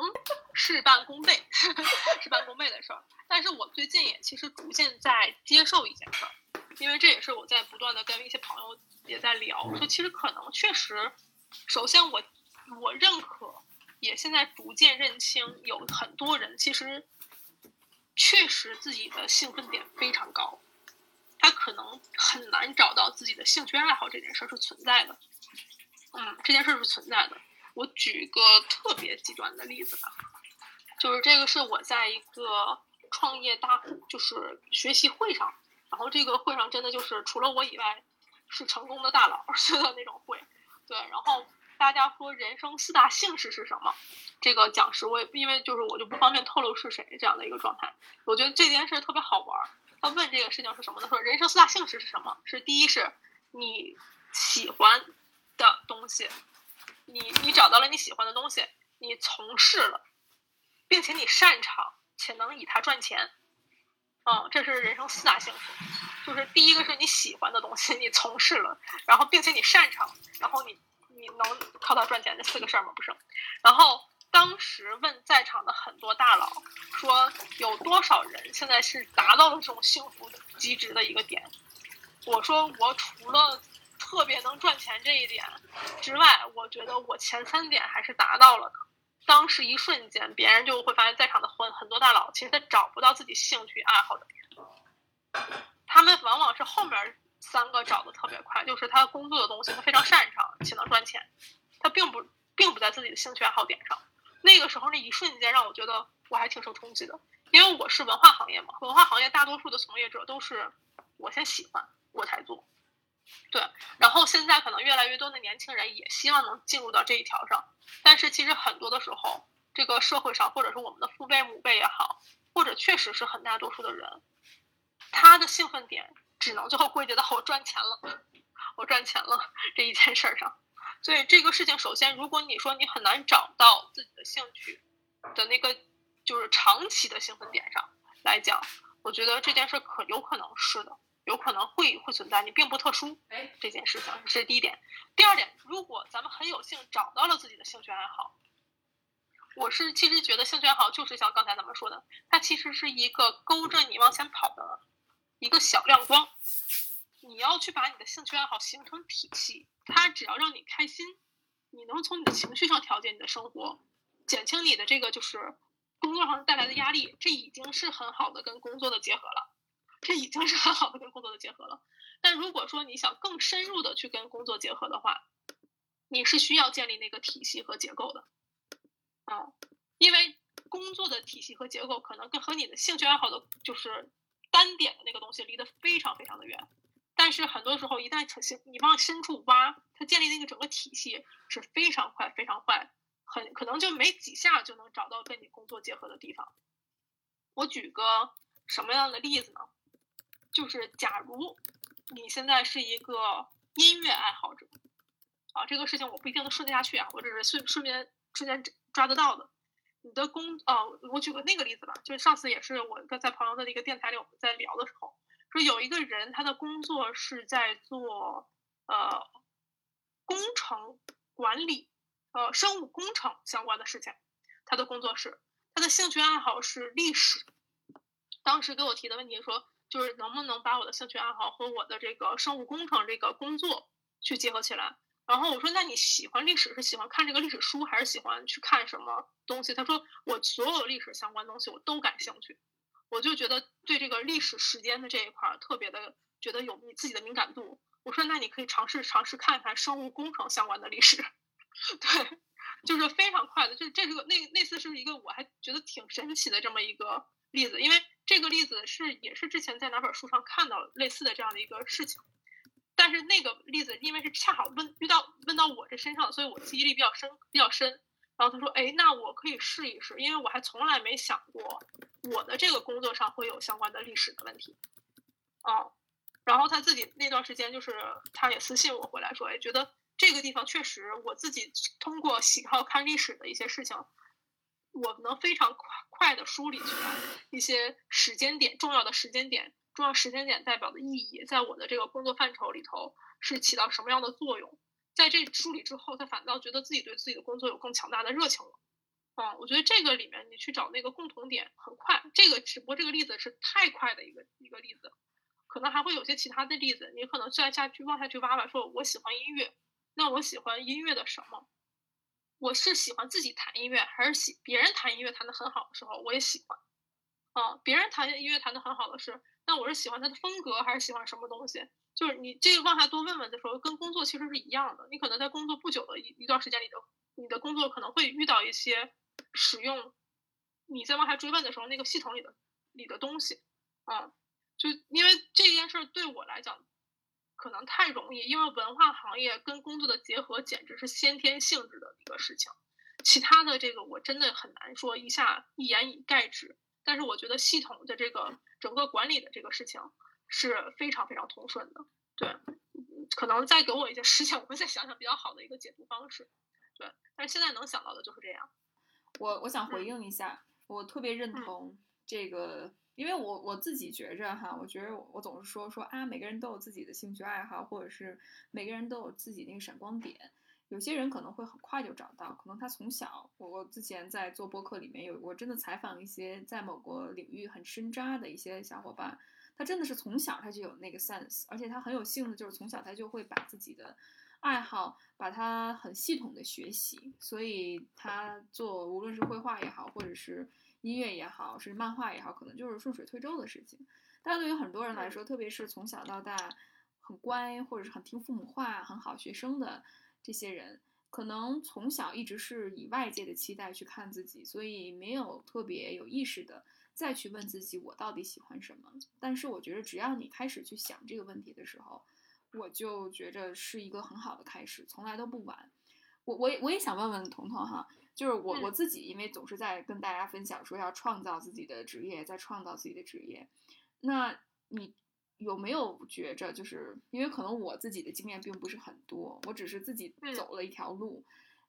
事半功倍、事半功倍的事儿。但是我最近也其实逐渐在接受一件事儿，因为这也是我在不断的跟一些朋友也在聊，说其实可能确实，首先我我认可。也现在逐渐认清，有很多人其实确实自己的兴奋点非常高，他可能很难找到自己的兴趣爱好这件事儿是存在的。嗯，这件事儿是存在的。我举一个特别极端的例子吧，就是这个是我在一个创业大就是学习会上，然后这个会上真的就是除了我以外是成功的大佬似 的那种会，对，然后。大家说人生四大幸事是什么？这个讲师我也因为就是我就不方便透露是谁这样的一个状态。我觉得这件事特别好玩。他问这个事情是什么呢？说人生四大幸事是什么？是第一是你喜欢的东西，你你找到了你喜欢的东西，你从事了，并且你擅长且能以它赚钱。嗯，这是人生四大幸事。就是第一个是你喜欢的东西，你从事了，然后并且你擅长，然后你。你能靠它赚钱这四个事儿吗？不是。然后当时问在场的很多大佬说，有多少人现在是达到了这种幸福极值的一个点？我说我除了特别能赚钱这一点之外，我觉得我前三点还是达到了的。当时一瞬间，别人就会发现，在场的很很多大佬其实他找不到自己兴趣爱好的点，他们往往是后面。三个找的特别快，就是他工作的东西，他非常擅长且能赚钱，他并不并不在自己的兴趣爱好点上。那个时候那一瞬间让我觉得我还挺受冲击的，因为我是文化行业嘛，文化行业大多数的从业者都是我先喜欢我才做，对。然后现在可能越来越多的年轻人也希望能进入到这一条上，但是其实很多的时候，这个社会上或者是我们的父辈母辈也好，或者确实是很大多数的人，他的兴奋点。只能最后归结到我赚钱了，我赚钱了这一件事儿上。所以这个事情，首先，如果你说你很难找到自己的兴趣的那个就是长期的兴奋点上来讲，我觉得这件事可有可能是的，有可能会会存在，你并不特殊。哎，这件事情是第一点。第二点，如果咱们很有幸找到了自己的兴趣爱好，我是其实觉得兴趣爱好就是像刚才咱们说的，它其实是一个勾着你往前跑的。一个小亮光，你要去把你的兴趣爱好形成体系，它只要让你开心，你能从你的情绪上调节你的生活，减轻你的这个就是工作上带来的压力，这已经是很好的跟工作的结合了，这已经是很好的跟工作的结合了。但如果说你想更深入的去跟工作结合的话，你是需要建立那个体系和结构的，啊，因为工作的体系和结构可能跟和你的兴趣爱好的就是。单点的那个东西离得非常非常的远，但是很多时候一旦成型，你往深处挖，它建立那个整个体系是非常快、非常快，很可能就没几下就能找到跟你工作结合的地方。我举个什么样的例子呢？就是假如你现在是一个音乐爱好者，啊，这个事情我不一定能顺得下去啊，我只是顺顺便之间抓得到的。你的工哦，我举个那个例子吧，就是上次也是我跟在朋友的一个电台里我们在聊的时候，说有一个人他的工作是在做呃工程管理，呃生物工程相关的事情，他的工作是，他的兴趣爱好是历史。当时给我提的问题说，就是能不能把我的兴趣爱好和我的这个生物工程这个工作去结合起来？然后我说，那你喜欢历史是喜欢看这个历史书，还是喜欢去看什么东西？他说，我所有历史相关东西我都感兴趣。我就觉得对这个历史时间的这一块特别的觉得有你自己的敏感度。我说，那你可以尝试尝试看看生物工程相关的历史。对，就是非常快的，就是这是个那那次是一个我还觉得挺神奇的这么一个例子，因为这个例子是也是之前在哪本书上看到类似的这样的一个事情。但是那个例子，因为是恰好问遇到问到我这身上，所以我记忆力比较深比较深。然后他说：“哎，那我可以试一试，因为我还从来没想过我的这个工作上会有相关的历史的问题。”哦，然后他自己那段时间就是他也私信我回来说：“哎，觉得这个地方确实我自己通过喜好看历史的一些事情，我能非常快快的梳理出来一些时间点，重要的时间点。”重要时间点代表的意义，在我的这个工作范畴里头是起到什么样的作用？在这梳理之后，他反倒觉得自己对自己的工作有更强大的热情了。嗯，我觉得这个里面你去找那个共同点很快。这个只不过这个例子是太快的一个一个例子，可能还会有些其他的例子，你可能再下去往下去挖挖。说我喜欢音乐，那我喜欢音乐的什么？我是喜欢自己弹音乐，还是喜别人弹音乐弹得很好的时候我也喜欢？啊，别人弹音乐弹得很好的是。那我是喜欢他的风格，还是喜欢什么东西？就是你这个往下多问问的时候，跟工作其实是一样的。你可能在工作不久的一一段时间里的，你的工作可能会遇到一些使用，你在往下追问的时候，那个系统里的里的东西，啊，就因为这件事对我来讲可能太容易，因为文化行业跟工作的结合简直是先天性质的一个事情。其他的这个我真的很难说一下一言以概之。但是我觉得系统的这个整个管理的这个事情是非常非常通顺的，对，可能再给我一些时间，我会再想想比较好的一个解读方式，对。但是现在能想到的就是这样。我我想回应一下，我特别认同这个，因为我我自己觉着哈，我觉得我总是说说啊，每个人都有自己的兴趣爱好，或者是每个人都有自己那个闪光点。有些人可能会很快就找到，可能他从小，我我之前在做播客里面有，我真的采访一些在某个领域很深扎的一些小伙伴，他真的是从小他就有那个 sense，而且他很有幸的就是从小他就会把自己的爱好，把它很系统的学习，所以他做无论是绘画也好，或者是音乐也好，是漫画也好，可能就是顺水推舟的事情。但对于很多人来说，特别是从小到大很乖或者是很听父母话、很好学生的。这些人可能从小一直是以外界的期待去看自己，所以没有特别有意识的再去问自己我到底喜欢什么。但是我觉得只要你开始去想这个问题的时候，我就觉着是一个很好的开始，从来都不晚。我我也我也想问问彤彤哈，就是我我自己，因为总是在跟大家分享说要创造自己的职业，在创造自己的职业，那你。有没有觉着，就是因为可能我自己的经验并不是很多，我只是自己走了一条路，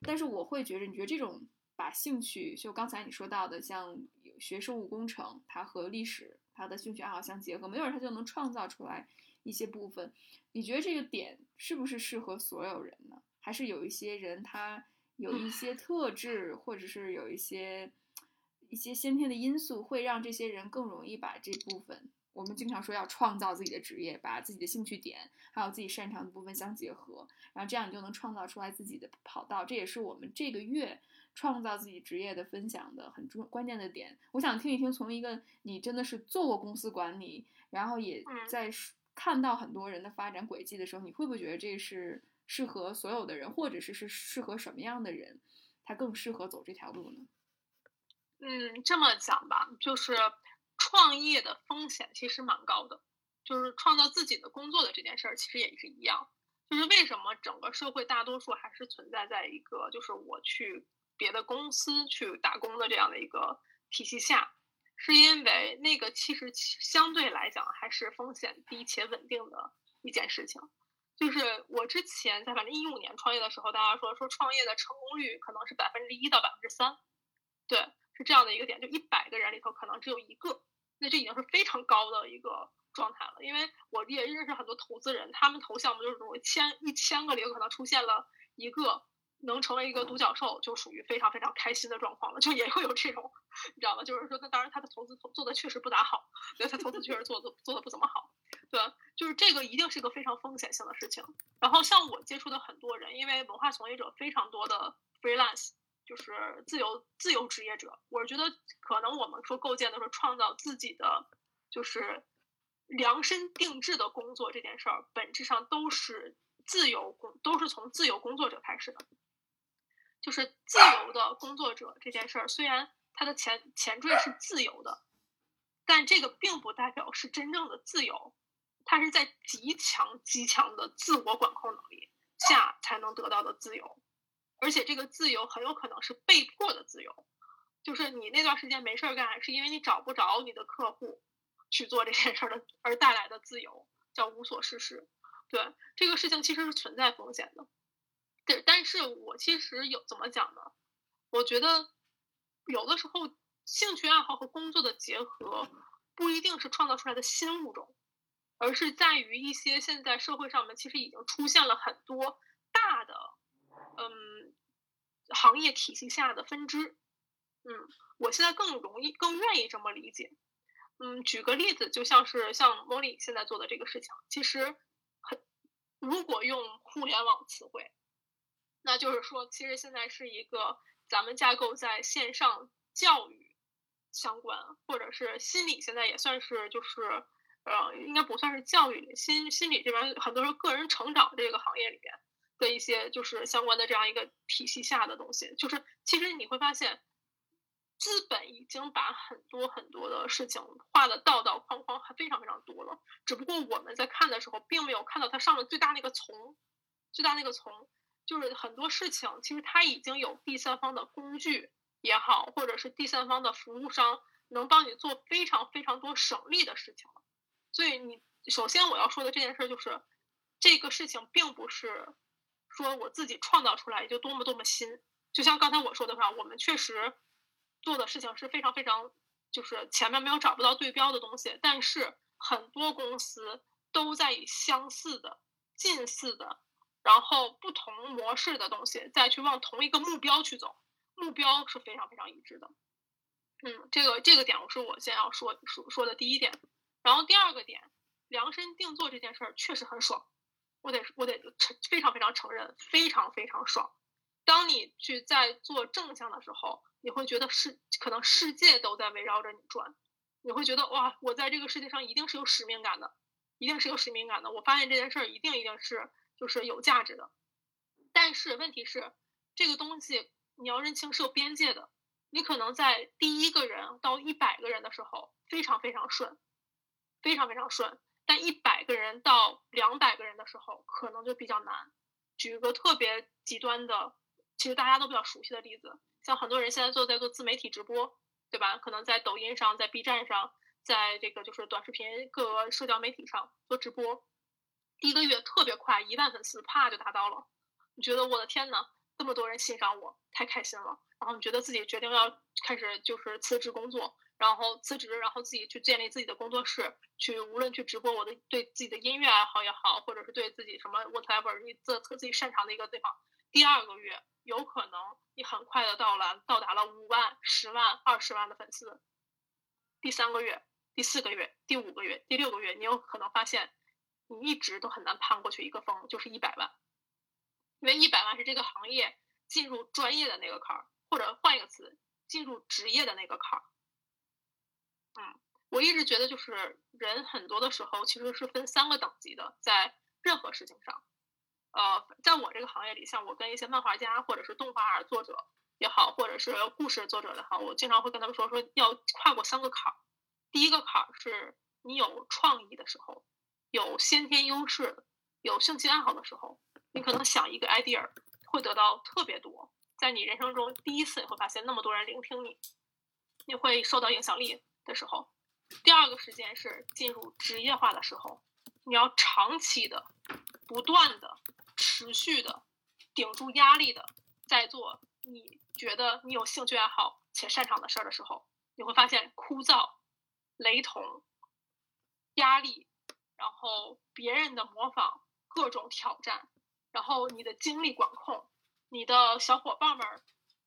但是我会觉着，你觉得这种把兴趣，就刚才你说到的，像学生物工程，它和历史，它的兴趣爱好相结合，没准他就能创造出来一些部分。你觉得这个点是不是适合所有人呢？还是有一些人他有一些特质，或者是有一些一些先天的因素，会让这些人更容易把这部分？我们经常说要创造自己的职业，把自己的兴趣点还有自己擅长的部分相结合，然后这样你就能创造出来自己的跑道。这也是我们这个月创造自己职业的分享的很重关键的点。我想听一听，从一个你真的是做过公司管理，然后也在看到很多人的发展轨迹的时候，你会不会觉得这是适合所有的人，或者是是适合什么样的人，他更适合走这条路呢？嗯，这么讲吧，就是。创业的风险其实蛮高的，就是创造自己的工作的这件事儿，其实也是一样。就是为什么整个社会大多数还是存在在一个就是我去别的公司去打工的这样的一个体系下，是因为那个其实相对来讲还是风险低且稳定的一件事情。就是我之前在反正一五年创业的时候，大家说说创业的成功率可能是百分之一到百分之三，对，是这样的一个点，就一百个人里头可能只有一个，那这已经是非常高的一个状态了。因为我也认识很多投资人，他们投项目就是说千一千个里可能出现了一个能成为一个独角兽，就属于非常非常开心的状况了。就也会有这种，你知道吗？就是说，那当然他的投资做的确实不咋好，对他投资确实做的做的不怎么好。对，就是这个一定是一个非常风险性的事情。然后像我接触的很多人，因为文化从业者非常多的 freelance，就是自由自由职业者。我觉得可能我们说构建的是创造自己的，就是量身定制的工作这件事儿，本质上都是自由工，都是从自由工作者开始的。就是自由的工作者这件事儿，虽然它的前前缀是自由的，但这个并不代表是真正的自由。他是在极强极强的自我管控能力下才能得到的自由，而且这个自由很有可能是被迫的自由，就是你那段时间没事儿干，是因为你找不着你的客户去做这件事儿的而带来的自由，叫无所事事。对这个事情其实是存在风险的，对，但是我其实有怎么讲呢？我觉得有的时候兴趣爱好和工作的结合不一定是创造出来的新物种。而是在于一些现在社会上面其实已经出现了很多大的，嗯，行业体系下的分支，嗯，我现在更容易更愿意这么理解，嗯，举个例子，就像是像莫莉现在做的这个事情，其实很，如果用互联网词汇，那就是说，其实现在是一个咱们架构在线上教育相关，或者是心理，现在也算是就是。呃，应该不算是教育心心理这边，很多时候个人成长这个行业里边的一些就是相关的这样一个体系下的东西，就是其实你会发现，资本已经把很多很多的事情画的道道框框还非常非常多了，只不过我们在看的时候，并没有看到它上面最大那个从，最大那个从，就是很多事情其实它已经有第三方的工具也好，或者是第三方的服务商能帮你做非常非常多省力的事情了。所以你首先我要说的这件事就是，这个事情并不是说我自己创造出来就多么多么新。就像刚才我说的话，我们确实做的事情是非常非常，就是前面没有找不到对标的东西。但是很多公司都在以相似的、近似的，然后不同模式的东西再去往同一个目标去走，目标是非常非常一致的。嗯，这个这个点我是我先要说说说的第一点。然后第二个点，量身定做这件事儿确实很爽，我得我得承非常非常承认，非常非常爽。当你去在做正向的时候，你会觉得世可能世界都在围绕着你转，你会觉得哇，我在这个世界上一定是有使命感的，一定是有使命感的。我发现这件事儿一定一定是就是有价值的。但是问题是，这个东西你要认清是有边界的，你可能在第一个人到一百个人的时候非常非常顺。非常非常顺，但一百个人到两百个人的时候，可能就比较难。举一个特别极端的，其实大家都比较熟悉的例子，像很多人现在做在做自媒体直播，对吧？可能在抖音上，在 B 站上，在这个就是短视频各个社交媒体上做直播，第一个月特别快，一万粉丝啪就达到了。你觉得我的天呐，这么多人欣赏我，太开心了。然后你觉得自己决定要开始就是辞职工作。然后辞职，然后自己去建立自己的工作室，去无论去直播我的对自己的音乐爱好也好，或者是对自己什么 whatever 你自自己擅长的一个地方。第二个月有可能你很快的到了到达了五万、十万、二十万的粉丝。第三个月、第四个月、第五个月、第六个月，你有可能发现你一直都很难攀过去一个峰，就是一百万，因为一百万是这个行业进入专业的那个坎儿，或者换一个词，进入职业的那个坎儿。嗯，我一直觉得就是人很多的时候其实是分三个等级的，在任何事情上，呃，在我这个行业里，像我跟一些漫画家或者是动画儿作者也好，或者是故事作者也好，我经常会跟他们说说要跨过三个坎儿。第一个坎儿是你有创意的时候，有先天优势，有兴趣爱好的时候，你可能想一个 idea 会得到特别多，在你人生中第一次你会发现那么多人聆听你，你会受到影响力。的时候，第二个时间是进入职业化的时候，你要长期的、不断的、持续的顶住压力的在做你觉得你有兴趣爱好且擅长的事儿的时候，你会发现枯燥、雷同、压力，然后别人的模仿、各种挑战，然后你的精力管控，你的小伙伴们。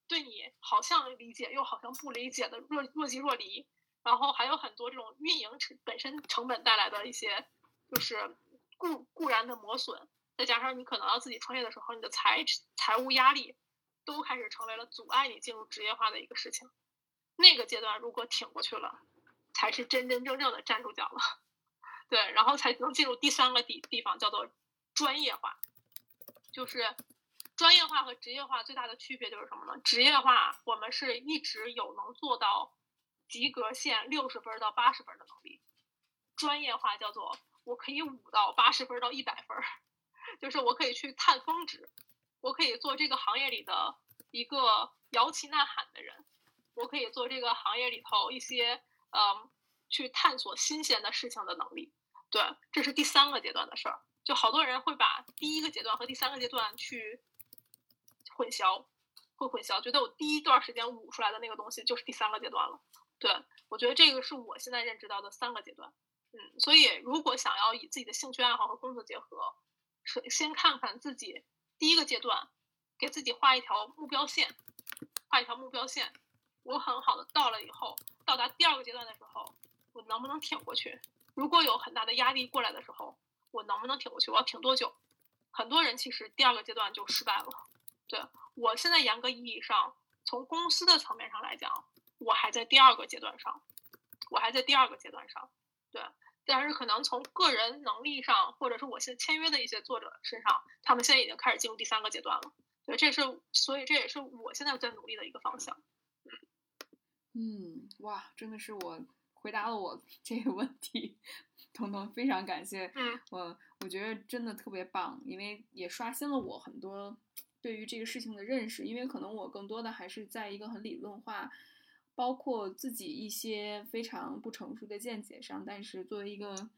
对你好像理解，又好像不理解的若若即若离，然后还有很多这种运营成本身成本带来的一些，就是固固然的磨损，再加上你可能要自己创业的时候，你的财财务压力都开始成为了阻碍你进入职业化的一个事情。那个阶段如果挺过去了，才是真真正正的站住脚了。对，然后才能进入第三个地地方，叫做专业化，就是。专业化和职业化最大的区别就是什么呢？职业化，我们是一直有能做到及格线六十分到八十分的能力；专业化叫做我可以五到八十分到一百分，就是我可以去探峰值，我可以做这个行业里的一个摇旗呐喊的人，我可以做这个行业里头一些嗯去探索新鲜的事情的能力。对，这是第三个阶段的事儿。就好多人会把第一个阶段和第三个阶段去。混淆，会混淆，觉得我第一段时间捂出来的那个东西就是第三个阶段了。对我觉得这个是我现在认知到的三个阶段。嗯，所以如果想要以自己的兴趣爱好和工作结合，是先看看自己第一个阶段，给自己画一条目标线，画一条目标线。我很好的到了以后，到达第二个阶段的时候，我能不能挺过去？如果有很大的压力过来的时候，我能不能挺过去？我要挺多久？很多人其实第二个阶段就失败了。对我现在严格意义上，从公司的层面上来讲，我还在第二个阶段上，我还在第二个阶段上。对，但是可能从个人能力上，或者是我现在签约的一些作者身上，他们现在已经开始进入第三个阶段了。对，这是所以这也是我现在在努力的一个方向。嗯，哇，真的是我回答了我 这个问题，彤彤非常感谢。嗯，我我觉得真的特别棒，因为也刷新了我很多。对于这个事情的认识，因为可能我更多的还是在一个很理论化，包括自己一些非常不成熟的见解上。但是作为一个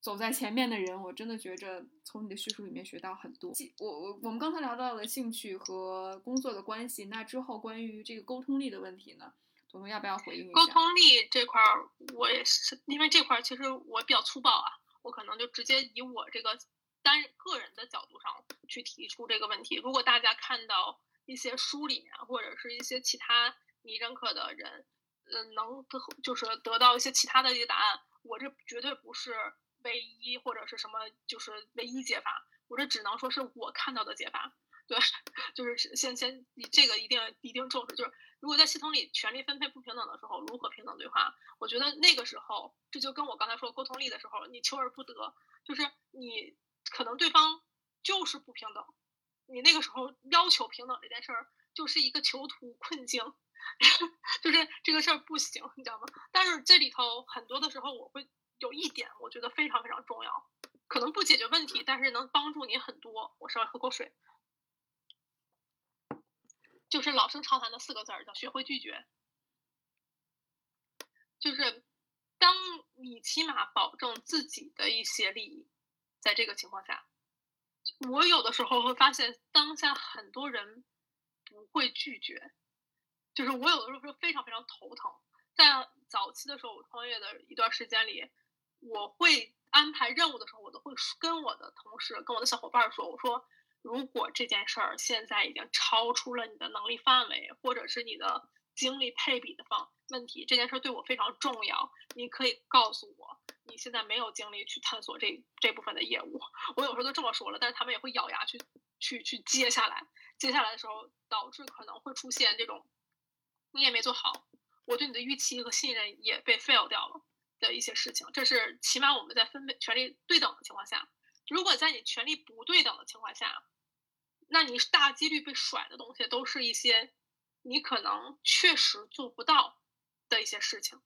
走在前面的人，我真的觉着从你的叙述里面学到很多。我我我们刚才聊到了兴趣和工作的关系，那之后关于这个沟通力的问题呢，彤彤要不要回应一下？沟通力这块儿，我也是，因为这块儿其实我比较粗暴啊，我可能就直接以我这个。单个人的角度上去提出这个问题，如果大家看到一些书里面或者是一些其他你认可的人，嗯，能就是得到一些其他的一些答案，我这绝对不是唯一或者是什么就是唯一解法，我这只能说是我看到的解法。对，就是先先你这个一定一定重视，就是如果在系统里权力分配不平等的时候，如何平等对话？我觉得那个时候这就跟我刚才说沟通力的时候，你求而不得，就是你。可能对方就是不平等，你那个时候要求平等这件事儿就是一个囚徒困境，就是这个事儿不行，你知道吗？但是这里头很多的时候，我会有一点我觉得非常非常重要，可能不解决问题，但是能帮助你很多。我稍微喝口水，就是老生常谈的四个字儿，叫学会拒绝。就是当你起码保证自己的一些利益。在这个情况下，我有的时候会发现，当下很多人不会拒绝，就是我有的时候非常非常头疼。在早期的时候，我创业的一段时间里，我会安排任务的时候，我都会跟我的同事、跟我的小伙伴说：“我说，如果这件事儿现在已经超出了你的能力范围，或者是你的精力配比的方问题，这件事儿对我非常重要，你可以告诉我。”你现在没有精力去探索这这部分的业务，我有时候都这么说了，但是他们也会咬牙去去去接下来，接下来的时候导致可能会出现这种你也没做好，我对你的预期和信任也被 fail 掉了的一些事情。这是起码我们在分配权力对等的情况下，如果在你权力不对等的情况下，那你大几率被甩的东西都是一些你可能确实做不到的一些事情。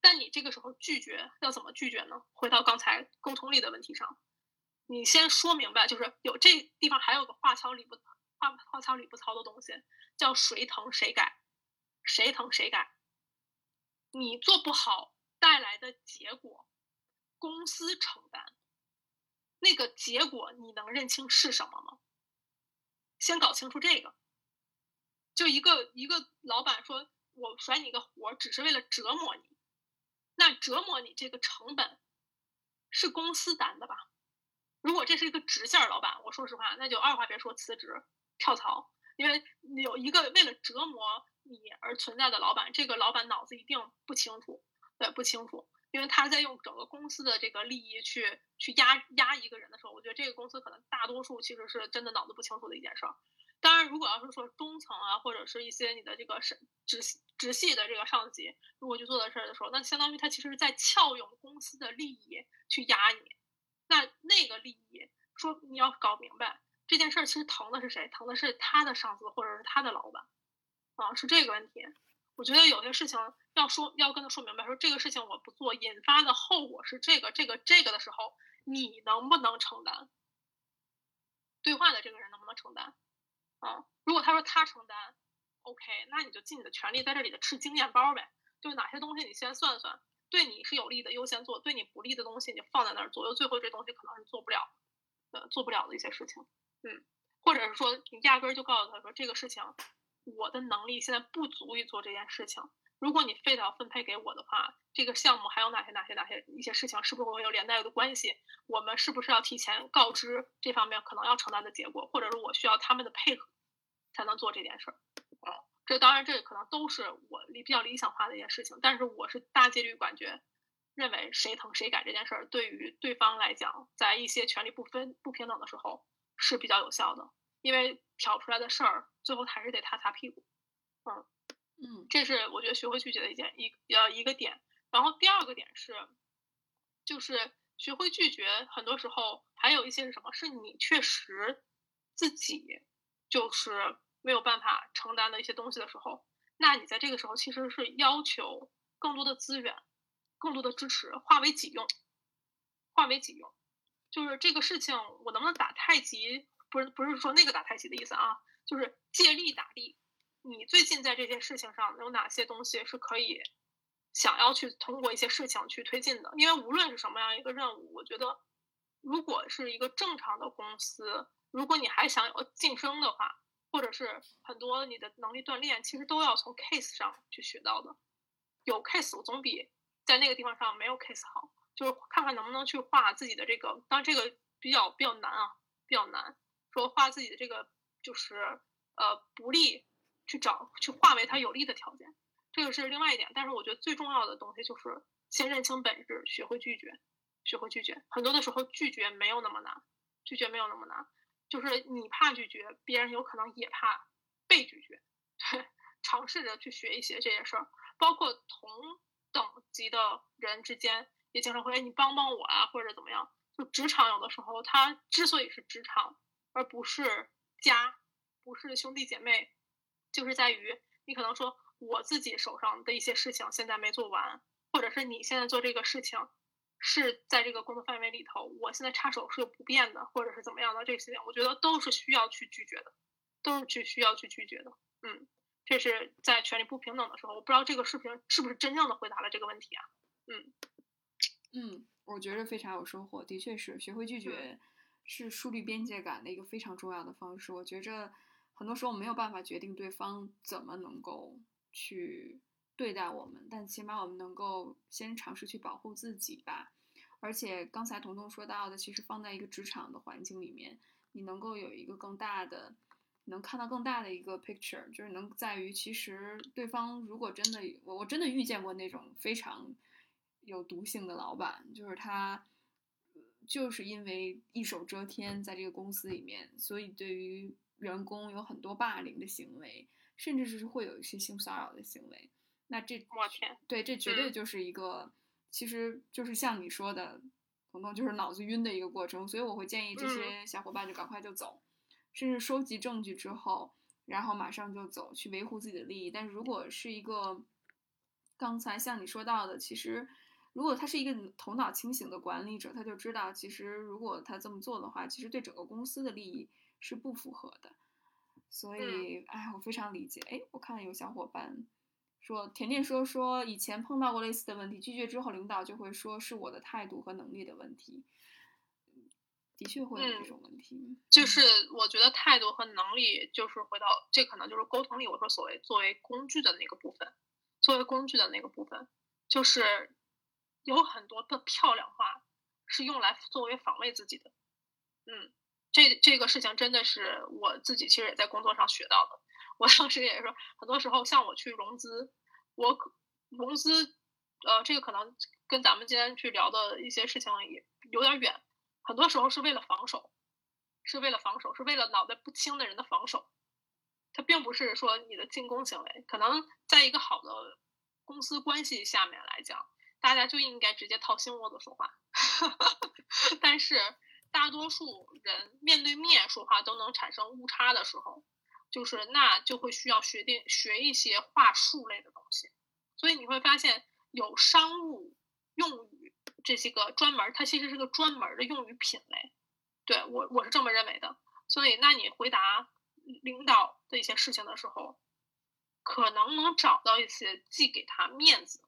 但你这个时候拒绝要怎么拒绝呢？回到刚才沟通力的问题上，你先说明白，就是有这地方还有个话糙理不话话糙理不糙的东西，叫谁疼谁改，谁疼谁改。你做不好带来的结果，公司承担。那个结果你能认清是什么吗？先搞清楚这个。就一个一个老板说，我甩你个活，只是为了折磨你。那折磨你这个成本是公司担的吧？如果这是一个直线老板，我说实话，那就二话别说辞职跳槽。因为有一个为了折磨你而存在的老板，这个老板脑子一定不清楚，对，不清楚。因为他在用整个公司的这个利益去去压压一个人的时候，我觉得这个公司可能大多数其实是真的脑子不清楚的一件事儿。当然，如果要是说中层啊，或者是一些你的这个是直直系的这个上级，如果去做的事儿的时候，那相当于他其实是在撬用公司的利益去压你。那那个利益，说你要搞明白。这件事儿其实疼的是谁？疼的是他的上司或者是他的老板，啊，是这个问题。我觉得有些事情要说，要跟他说明白，说这个事情我不做，引发的后果是这个、这个、这个的时候，你能不能承担？对话的这个人能不能承担？啊，如果他说他承担，OK，那你就尽你的全力在这里的吃经验包呗。就是哪些东西你先算算，对你是有利的优先做，对你不利的东西你放在那儿，左右最后这东西可能是做不了，呃，做不了的一些事情。嗯，或者是说你压根儿就告诉他说这个事情，我的能力现在不足以做这件事情。如果你非得要分配给我的话，这个项目还有哪些哪些哪些一些事情，是不是会有连带的关系？我们是不是要提前告知这方面可能要承担的结果，或者是我需要他们的配合才能做这件事儿？啊，这当然这可能都是我理比较理想化的一件事情，但是我是大几率感觉认为谁疼谁改这件事儿，对于对方来讲，在一些权利不分不平等的时候。是比较有效的，因为挑出来的事儿，最后还是得他擦屁股。嗯嗯，这是我觉得学会拒绝的一件一呃一个点。然后第二个点是，就是学会拒绝，很多时候还有一些是什么？是你确实自己就是没有办法承担的一些东西的时候，那你在这个时候其实是要求更多的资源、更多的支持化为己用，化为己用。就是这个事情，我能不能打太极？不是不是说那个打太极的意思啊，就是借力打力。你最近在这件事情上有哪些东西是可以想要去通过一些事情去推进的？因为无论是什么样一个任务，我觉得如果是一个正常的公司，如果你还想有晋升的话，或者是很多你的能力锻炼，其实都要从 case 上去学到的。有 case 总比在那个地方上没有 case 好。就是看看能不能去画自己的这个，当然这个比较比较难啊，比较难。说画自己的这个就是呃不利，去找去化为他有利的条件，这个是另外一点。但是我觉得最重要的东西就是先认清本质，学会拒绝，学会拒绝。很多的时候拒绝没有那么难，拒绝没有那么难，就是你怕拒绝，别人有可能也怕被拒绝。对，尝试着去学一些这些事儿，包括同等级的人之间。也经常会，你帮帮我啊，或者怎么样？就职场有的时候，它之所以是职场，而不是家，不是兄弟姐妹，就是在于你可能说我自己手上的一些事情现在没做完，或者是你现在做这个事情是在这个工作范围里头，我现在插手是有不便的，或者是怎么样的这些，我觉得都是需要去拒绝的，都是去需要去拒绝的。嗯，这是在权力不平等的时候，我不知道这个视频是不是真正的回答了这个问题啊？嗯。嗯，我觉得非常有收获。的确是，学会拒绝是树立边界感的一个非常重要的方式。我觉着很多时候没有办法决定对方怎么能够去对待我们，但起码我们能够先尝试去保护自己吧。而且刚才彤彤说到的，其实放在一个职场的环境里面，你能够有一个更大的，能看到更大的一个 picture，就是能在于其实对方如果真的，我我真的遇见过那种非常。有毒性的老板，就是他，就是因为一手遮天，在这个公司里面，所以对于员工有很多霸凌的行为，甚至是会有一些性骚扰的行为。那这，我天，对，这绝对就是一个，其实就是像你说的，彤彤就是脑子晕的一个过程。所以我会建议这些小伙伴就赶快就走，甚至收集证据之后，然后马上就走去维护自己的利益。但是如果是一个，刚才像你说到的，其实。如果他是一个头脑清醒的管理者，他就知道，其实如果他这么做的话，其实对整个公司的利益是不符合的。所以，哎，我非常理解。哎，我看到有小伙伴说甜甜说说以前碰到过类似的问题，拒绝之后领导就会说是我的态度和能力的问题，的确会有这种问题。就是我觉得态度和能力，就是回到这可能就是沟通力。我说所谓作为工具的那个部分，作为工具的那个部分，就是有很多的漂亮话是用来作为防卫自己的。嗯，这这个事情真的是我自己其实也在工作上学到的。我当时也是说，很多时候像我去融资，我融资，呃，这个可能跟咱们今天去聊的一些事情也有点远。很多时候是为了防守，是为了防守，是为了脑袋不清的人的防守。它并不是说你的进攻行为。可能在一个好的公司关系下面来讲，大家就应该直接掏心窝子说话。但是大多数人面对面说话都能产生误差的时候。就是那就会需要学定学一些话术类的东西，所以你会发现有商务用语这些个专门，它其实是个专门的用语品类。对我我是这么认为的。所以那你回答领导的一些事情的时候，可能能找到一些既给他面子，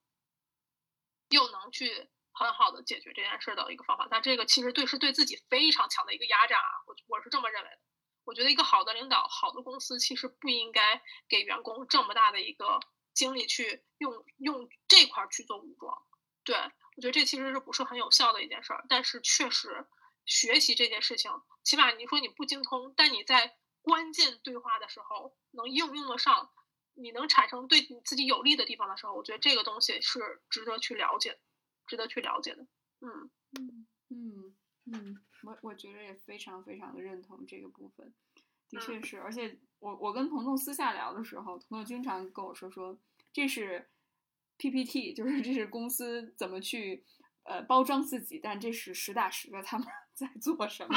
又能去很好的解决这件事的一个方法。但这个其实对是对自己非常强的一个压榨啊，我我是这么认为的。我觉得一个好的领导、好的公司其实不应该给员工这么大的一个精力去用用这块去做武装。对我觉得这其实是不是很有效的一件事儿。但是确实学习这件事情，起码你说你不精通，但你在关键对话的时候能应用得上，你能产生对你自己有利的地方的时候，我觉得这个东西是值得去了解、值得去了解的。嗯嗯嗯嗯。我我觉得也非常非常的认同这个部分，的确是，而且我我跟彤彤私下聊的时候，彤彤经常跟我说说，这是 PPT，就是这是公司怎么去呃包装自己，但这是实打实的他们 在做什么。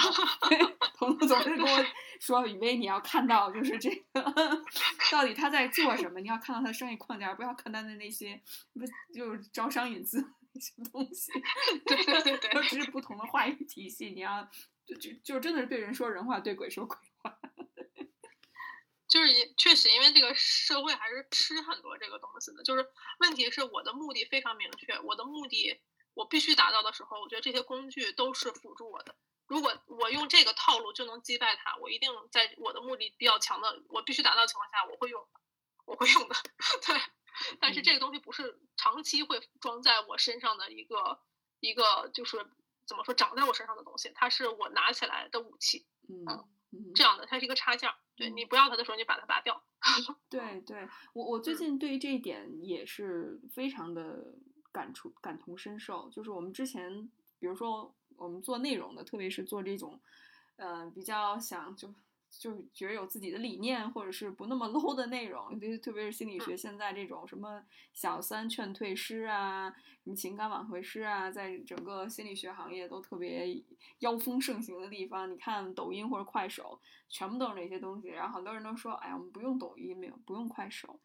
彤彤总是跟我说，雨薇你要看到就是这个 到底他在做什么，你要看到他的商业框架，不要看他的那些不就是招商引资。那些东西，对对对只是不同的话语体系。你要就就就真的是对人说人话，对鬼说鬼话。就是确实，因为这个社会还是吃很多这个东西的。就是问题是我的目的非常明确，我的目的我必须达到的时候，我觉得这些工具都是辅助我的。如果我用这个套路就能击败他，我一定在我的目的比较强的，我必须达到的情况下，我会用，我会用的。对。但是这个东西不是长期会装在我身上的一个一个，就是怎么说长在我身上的东西，它是我拿起来的武器，嗯，这样的，它是一个插件，对你不要它的时候，你把它拔掉。对，对 我我最近对于这一点也是非常的感触感同身受，就是我们之前比如说我们做内容的，特别是做这种，呃，比较想就。就觉得有自己的理念，或者是不那么 low 的内容，就特别是心理学现在这种什么小三劝退师啊，什么情感挽回师啊，在整个心理学行业都特别妖风盛行的地方。你看抖音或者快手，全部都是那些东西。然后很多人都说，哎呀，我们不用抖音，没有不用快手。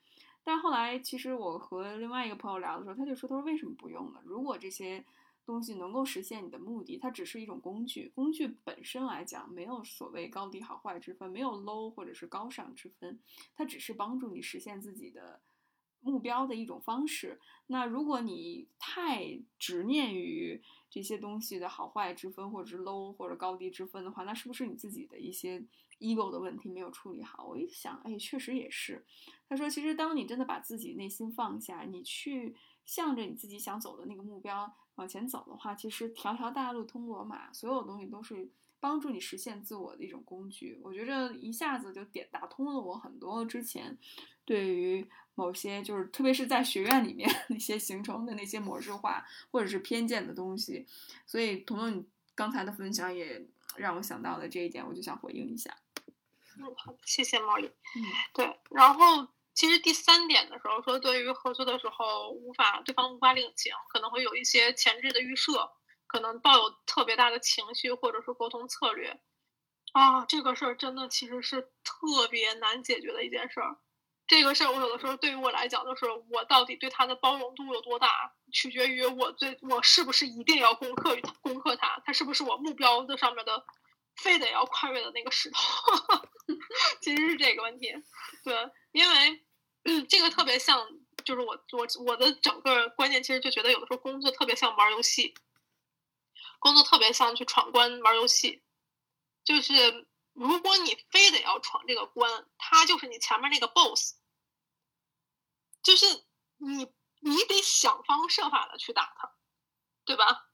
但后来其实我和另外一个朋友聊的时候，他就说，他说为什么不用呢？如果这些。东西能够实现你的目的，它只是一种工具。工具本身来讲，没有所谓高低好坏之分，没有 low 或者是高尚之分，它只是帮助你实现自己的目标的一种方式。那如果你太执念于这些东西的好坏之分，或者是 low 或者高低之分的话，那是不是你自己的一些 ego 的问题没有处理好？我一想，哎，确实也是。他说，其实当你真的把自己内心放下，你去向着你自己想走的那个目标。往前走的话，其实条条大路通罗马，所有东西都是帮助你实现自我的一种工具。我觉着一下子就点打通了我很多之前对于某些就是特别是在学院里面那些形成的那些模式化或者是偏见的东西。所以，彤彤你刚才的分享也让我想到了这一点，我就想回应一下。嗯，好，谢谢毛宇。嗯，对，然后。其实第三点的时候说，对于合作的时候无法对方无法领情，可能会有一些前置的预设，可能抱有特别大的情绪或者是沟通策略，啊，这个事儿真的其实是特别难解决的一件事儿。这个事儿我有的时候对于我来讲，就是我到底对他的包容度有多大，取决于我对我是不是一定要攻克攻克他，他是不是我目标的上面的非得要跨越的那个石头，其实是这个问题。对，因为。这个特别像，就是我我我的整个观念其实就觉得有的时候工作特别像玩游戏，工作特别像去闯关玩游戏，就是如果你非得要闯这个关，他就是你前面那个 boss，就是你你得想方设法的去打他，对吧？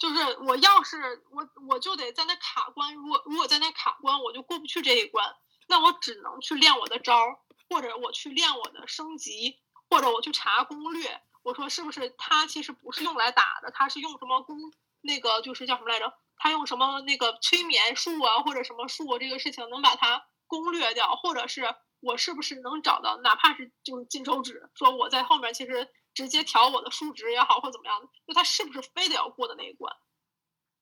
就是我要是我我就得在那卡关，如果如果在那卡关，我就过不去这一关，那我只能去练我的招儿，或者我去练我的升级，或者我去查攻略。我说是不是他其实不是用来打的，他是用什么攻那个就是叫什么来着？他用什么那个催眠术啊，或者什么术这个事情能把它攻略掉，或者是我是不是能找到哪怕是就是金手指，说我在后面其实。直接调我的数值也好，或怎么样的，就他是不是非得要过的那一关？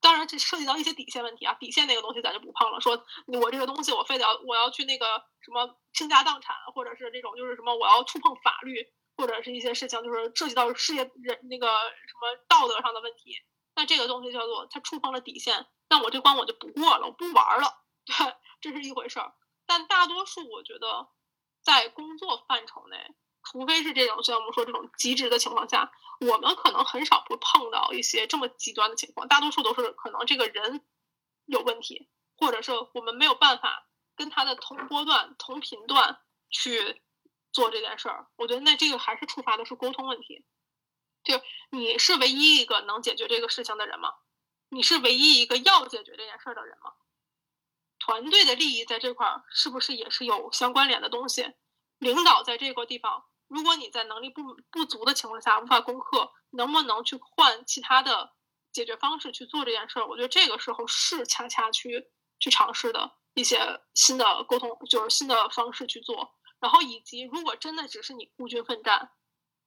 当然，这涉及到一些底线问题啊。底线那个东西咱就不碰了。说我这个东西我非得要我要去那个什么倾家荡产，或者是这种就是什么我要触碰法律，或者是一些事情就是涉及到事业人那个什么道德上的问题。那这个东西叫做他触碰了底线，那我这关我就不过了，我不玩了。对，这是一回事儿。但大多数我觉得在工作范畴内。除非是这种像我们说这种极值的情况下，我们可能很少会碰到一些这么极端的情况，大多数都是可能这个人有问题，或者是我们没有办法跟他的同波段、同频段去做这件事儿。我觉得那这个还是触发的是沟通问题，就你是唯一一个能解决这个事情的人吗？你是唯一一个要解决这件事儿的人吗？团队的利益在这块儿是不是也是有相关联的东西？领导在这个地方。如果你在能力不不足的情况下无法攻克，能不能去换其他的解决方式去做这件事儿？我觉得这个时候是恰恰去去尝试的一些新的沟通，就是新的方式去做。然后以及如果真的只是你孤军奋战，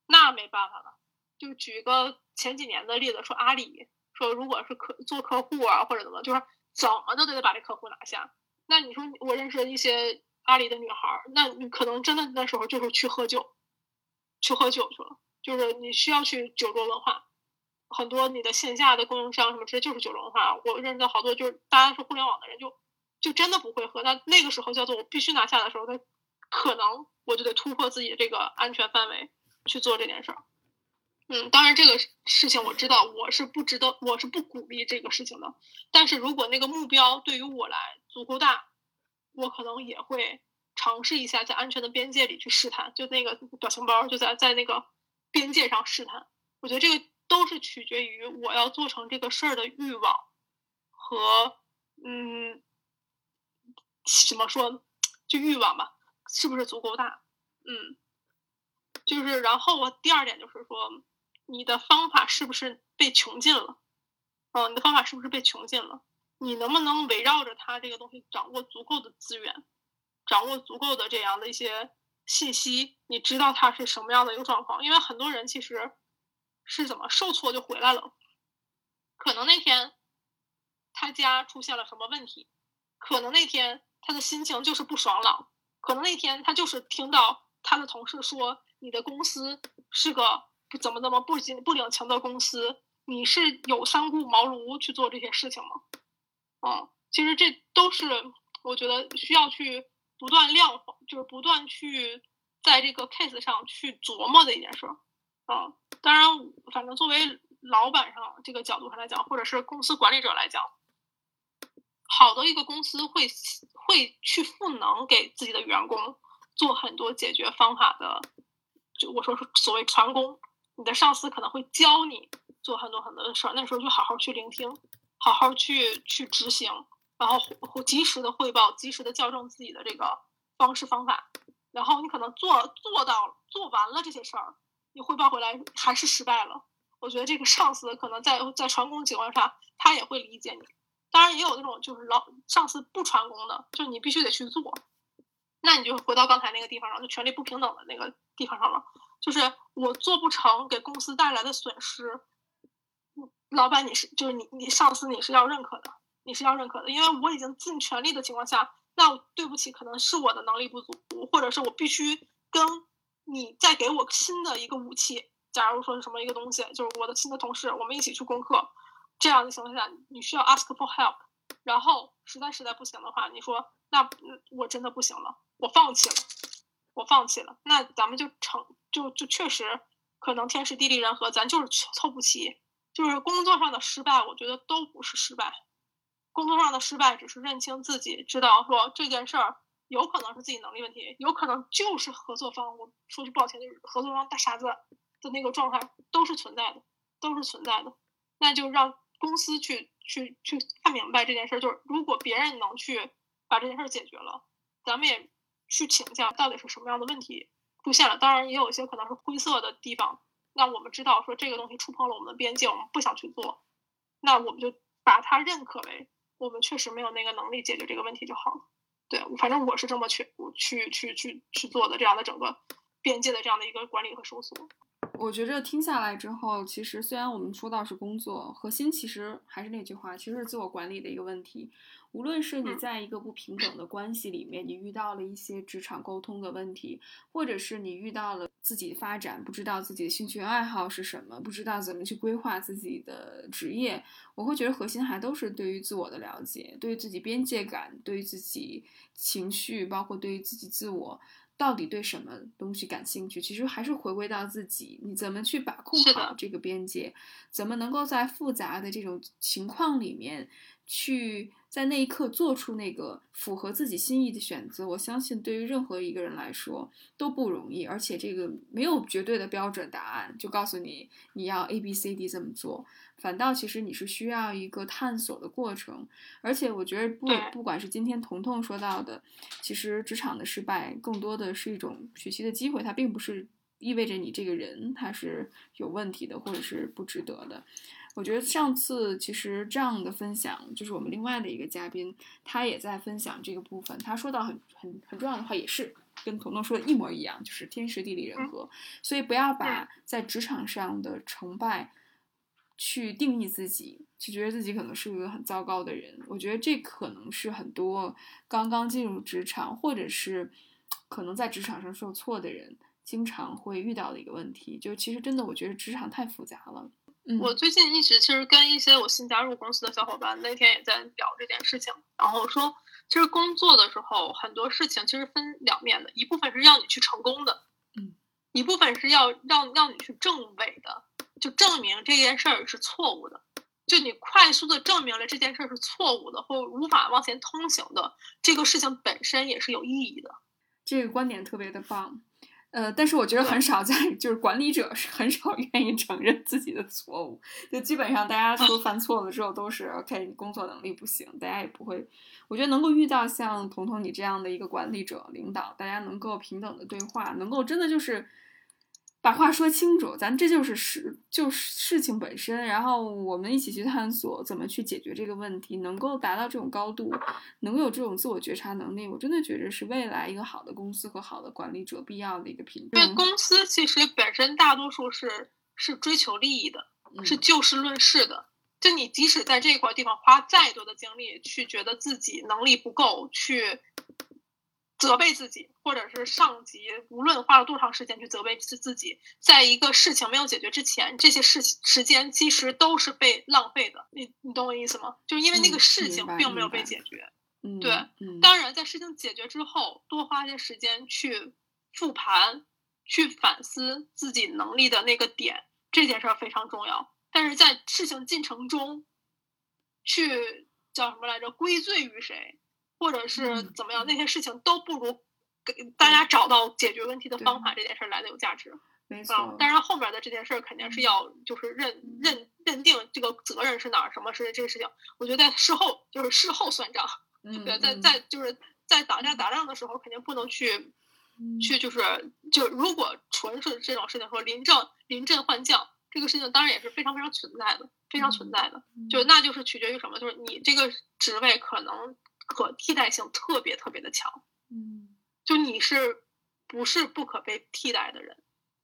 那没办法了。就举一个前几年的例子，说阿里说如果是客做客户啊或者怎么，就是怎么都得把这客户拿下。那你说我认识的一些阿里的女孩，那你可能真的那时候就是去喝酒。去喝酒去了，就是你需要去酒桌文化，很多你的线下的供应商什么之类就是酒桌文化。我认识的好多就是大家是互联网的人，就就真的不会喝。那那个时候叫做我必须拿下的时候，他可能我就得突破自己的这个安全范围去做这件事儿。嗯，当然这个事情我知道我是不值得，我是不鼓励这个事情的。但是如果那个目标对于我来足够大，我可能也会。尝试一下在安全的边界里去试探，就那个表情包就在在那个边界上试探。我觉得这个都是取决于我要做成这个事儿的欲望和嗯，怎么说，就欲望吧，是不是足够大？嗯，就是然后我第二点就是说，你的方法是不是被穷尽了？嗯，你的方法是不是被穷尽了？你能不能围绕着它这个东西掌握足够的资源？掌握足够的这样的一些信息，你知道他是什么样的一个状况？因为很多人其实是怎么受挫就回来了，可能那天他家出现了什么问题，可能那天他的心情就是不爽朗，可能那天他就是听到他的同事说你的公司是个不怎么怎么不领不领情的公司，你是有三顾茅庐去做这些事情吗？嗯，其实这都是我觉得需要去。不断量化，就是不断去在这个 case 上去琢磨的一件事儿，啊，当然，反正作为老板上这个角度上来讲，或者是公司管理者来讲，好的一个公司会会去赋能给自己的员工做很多解决方法的，就我说是所谓传功，你的上司可能会教你做很多很多的事儿，那时候就好好去聆听，好好去去执行。然后及时的汇报，及时的校正自己的这个方式方法。然后你可能做做到做完了这些事儿，你汇报回来还是失败了。我觉得这个上司可能在在传功情况下，他也会理解你。当然也有那种就是老上司不传功的，就你必须得去做。那你就回到刚才那个地方上，就权力不平等的那个地方上了。就是我做不成，给公司带来的损失，老板你是就是你你上司你是要认可的。你是要认可的，因为我已经尽全力的情况下，那对不起，可能是我的能力不足，或者是我必须跟你再给我新的一个武器。假如说是什么一个东西，就是我的新的同事，我们一起去攻克，这样的情况下，你需要 ask for help。然后实在实在不行的话，你说那我真的不行了，我放弃了。我放弃了，那咱们就成就就确实可能天时地利人和，咱就是凑不齐。就是工作上的失败，我觉得都不是失败。工作上的失败只是认清自己，知道说这件事儿有可能是自己能力问题，有可能就是合作方。我说句不好听，就是合作方大傻子的那个状态都是存在的，都是存在的。那就让公司去去去看明白这件事儿。就是如果别人能去把这件事儿解决了，咱们也去请教到底是什么样的问题出现了。当然，也有一些可能是灰色的地方。那我们知道说这个东西触碰了我们的边界，我们不想去做，那我们就把它认可为我们确实没有那个能力解决这个问题就好了。对，反正我是这么去去去去去做的这样的整个边界的这样的一个管理和收缩。我觉着听下来之后，其实虽然我们说到是工作核心，其实还是那句话，其实是自我管理的一个问题。无论是你在一个不平等的关系里面，你遇到了一些职场沟通的问题，或者是你遇到了自己发展不知道自己的兴趣爱好是什么，不知道怎么去规划自己的职业，我会觉得核心还都是对于自我的了解，对于自己边界感，对于自己情绪，包括对于自己自我到底对什么东西感兴趣，其实还是回归到自己，你怎么去把控好这个边界，怎么能够在复杂的这种情况里面去。在那一刻做出那个符合自己心意的选择，我相信对于任何一个人来说都不容易，而且这个没有绝对的标准答案，就告诉你你要 A B C D 这么做，反倒其实你是需要一个探索的过程。而且我觉得不不管是今天彤彤说到的，其实职场的失败更多的是一种学习的机会，它并不是意味着你这个人他是有问题的或者是不值得的。我觉得上次其实这样的分享，就是我们另外的一个嘉宾，他也在分享这个部分。他说到很很很重要的话，也是跟彤彤说的一模一样，就是天时地利人和。所以不要把在职场上的成败去定义自己，去觉得自己可能是一个很糟糕的人。我觉得这可能是很多刚刚进入职场，或者是可能在职场上受挫的人，经常会遇到的一个问题。就其实真的，我觉得职场太复杂了。我最近一直其实跟一些我新加入公司的小伙伴，那天也在聊这件事情，然后说，其实工作的时候很多事情其实分两面的，一部分是要你去成功的，嗯，一部分是要让让你去证伪的，就证明这件事儿是错误的，就你快速的证明了这件事儿是错误的或无法往前通行的，这个事情本身也是有意义的。这个观点特别的棒。呃，但是我觉得很少在，就是管理者是很少愿意承认自己的错误，就基本上大家说犯错了之后都是 OK，你工作能力不行，大家也不会。我觉得能够遇到像彤彤你这样的一个管理者、领导，大家能够平等的对话，能够真的就是。把话说清楚，咱这就是事，就是事情本身。然后我们一起去探索怎么去解决这个问题，能够达到这种高度，能有这种自我觉察能力，我真的觉得是未来一个好的公司和好的管理者必要的一个品质。对，公司其实本身大多数是是追求利益的，是就事论事的。就你即使在这块地方花再多的精力去觉得自己能力不够，去。责备自己，或者是上级，无论花了多长时间去责备自自己，在一个事情没有解决之前，这些事情时间其实都是被浪费的。你你懂我意思吗？就是因为那个事情并没有被解决。嗯，对。当然，在事情解决之后，多花些时间去复盘、去反思自己能力的那个点，这件事儿非常重要。但是在事情进程中，去叫什么来着？归罪于谁？或者是怎么样，那些事情都不如给大家找到解决问题的方法这件事来的有价值。没错，当然后面的这件事肯定是要就是认认认定这个责任是哪儿，什么是这个事情。我觉得在事后就是事后算账，对，在在就是在打架打仗的时候肯定不能去去就是就如果纯是这种事情说临阵临阵换将，这个事情当然也是非常非常存在的，非常存在的。就那就是取决于什么，就是你这个职位可能。可替代性特别特别的强，嗯，就你是不是不可被替代的人？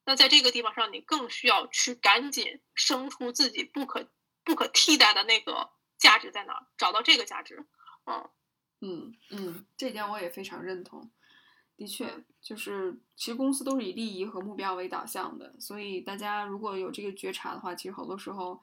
那在这个地方上，你更需要去赶紧生出自己不可不可替代的那个价值在哪儿，找到这个价值。嗯嗯嗯，这点我也非常认同。的确，就是其实公司都是以利益和目标为导向的，所以大家如果有这个觉察的话，其实好多时候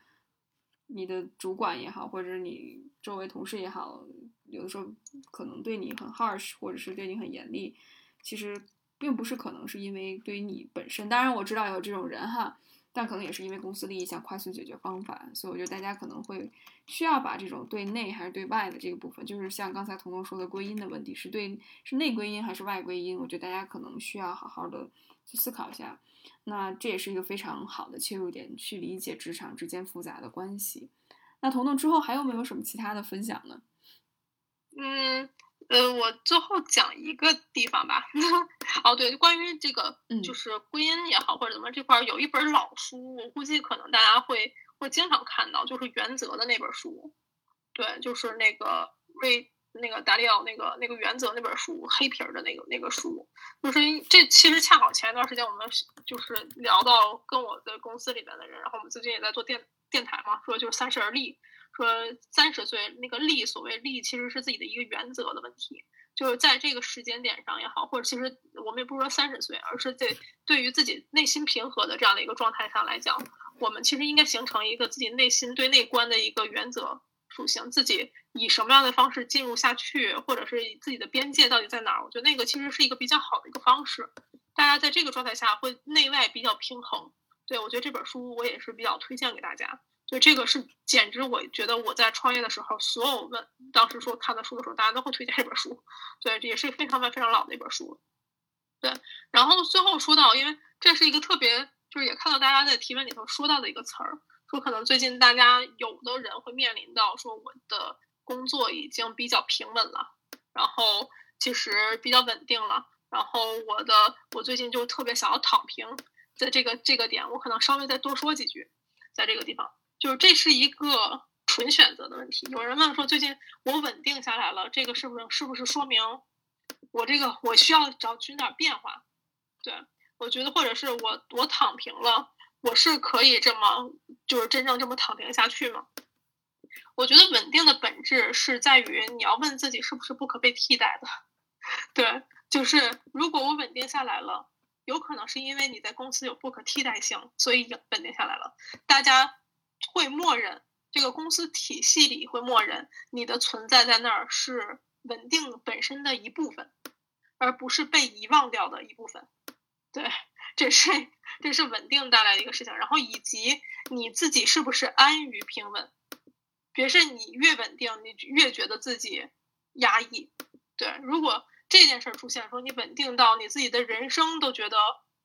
你的主管也好，或者你周围同事也好。有的时候可能对你很 harsh，或者是对你很严厉，其实并不是可能是因为对于你本身，当然我知道有这种人哈，但可能也是因为公司利益想快速解决方法，所以我觉得大家可能会需要把这种对内还是对外的这个部分，就是像刚才彤彤说的归因的问题，是对是内归因还是外归因，我觉得大家可能需要好好的去思考一下。那这也是一个非常好的切入点，去理解职场之间复杂的关系。那彤彤之后还有没有什么其他的分享呢？嗯，呃，我最后讲一个地方吧。哦，对，关于这个就是归因也好或者怎么这块有一本老书，我估计可能大家会会经常看到，就是《原则》的那本书。对，就是那个瑞。那个达利奥那个那个原则那本书黑皮儿的那个那个书，就是这其实恰好前一段时间我们就是聊到跟我的公司里边的人，然后我们最近也在做电电台嘛，说就是三十而立，说三十岁那个立，所谓立其实是自己的一个原则的问题，就是在这个时间点上也好，或者其实我们也不是说三十岁，而是对对于自己内心平和的这样的一个状态上来讲，我们其实应该形成一个自己内心对内观的一个原则。属性自己以什么样的方式进入下去，或者是自己的边界到底在哪儿？我觉得那个其实是一个比较好的一个方式。大家在这个状态下会内外比较平衡。对我觉得这本书我也是比较推荐给大家。就这个是简直我觉得我在创业的时候，所有问当时说看的书的时候，大家都会推荐这本书。对，这也是非常非常老的一本书。对，然后最后说到，因为这是一个特别，就是也看到大家在提问里头说到的一个词儿。说可能最近大家有的人会面临到说我的工作已经比较平稳了，然后其实比较稳定了，然后我的我最近就特别想要躺平，在这个这个点，我可能稍微再多说几句，在这个地方，就是这是一个纯选择的问题。有人问说最近我稳定下来了，这个是不是是不是说明我这个我需要找寻点变化？对我觉得或者是我我躺平了。我是可以这么，就是真正这么躺平下去吗？我觉得稳定的本质是在于你要问自己是不是不可被替代的。对，就是如果我稳定下来了，有可能是因为你在公司有不可替代性，所以稳定下来了。大家会默认这个公司体系里会默认你的存在在那儿是稳定本身的一部分，而不是被遗忘掉的一部分。对。这是这是稳定带来的一个事情，然后以及你自己是不是安于平稳？别是你越稳定，你越觉得自己压抑。对，如果这件事出现，说你稳定到你自己的人生都觉得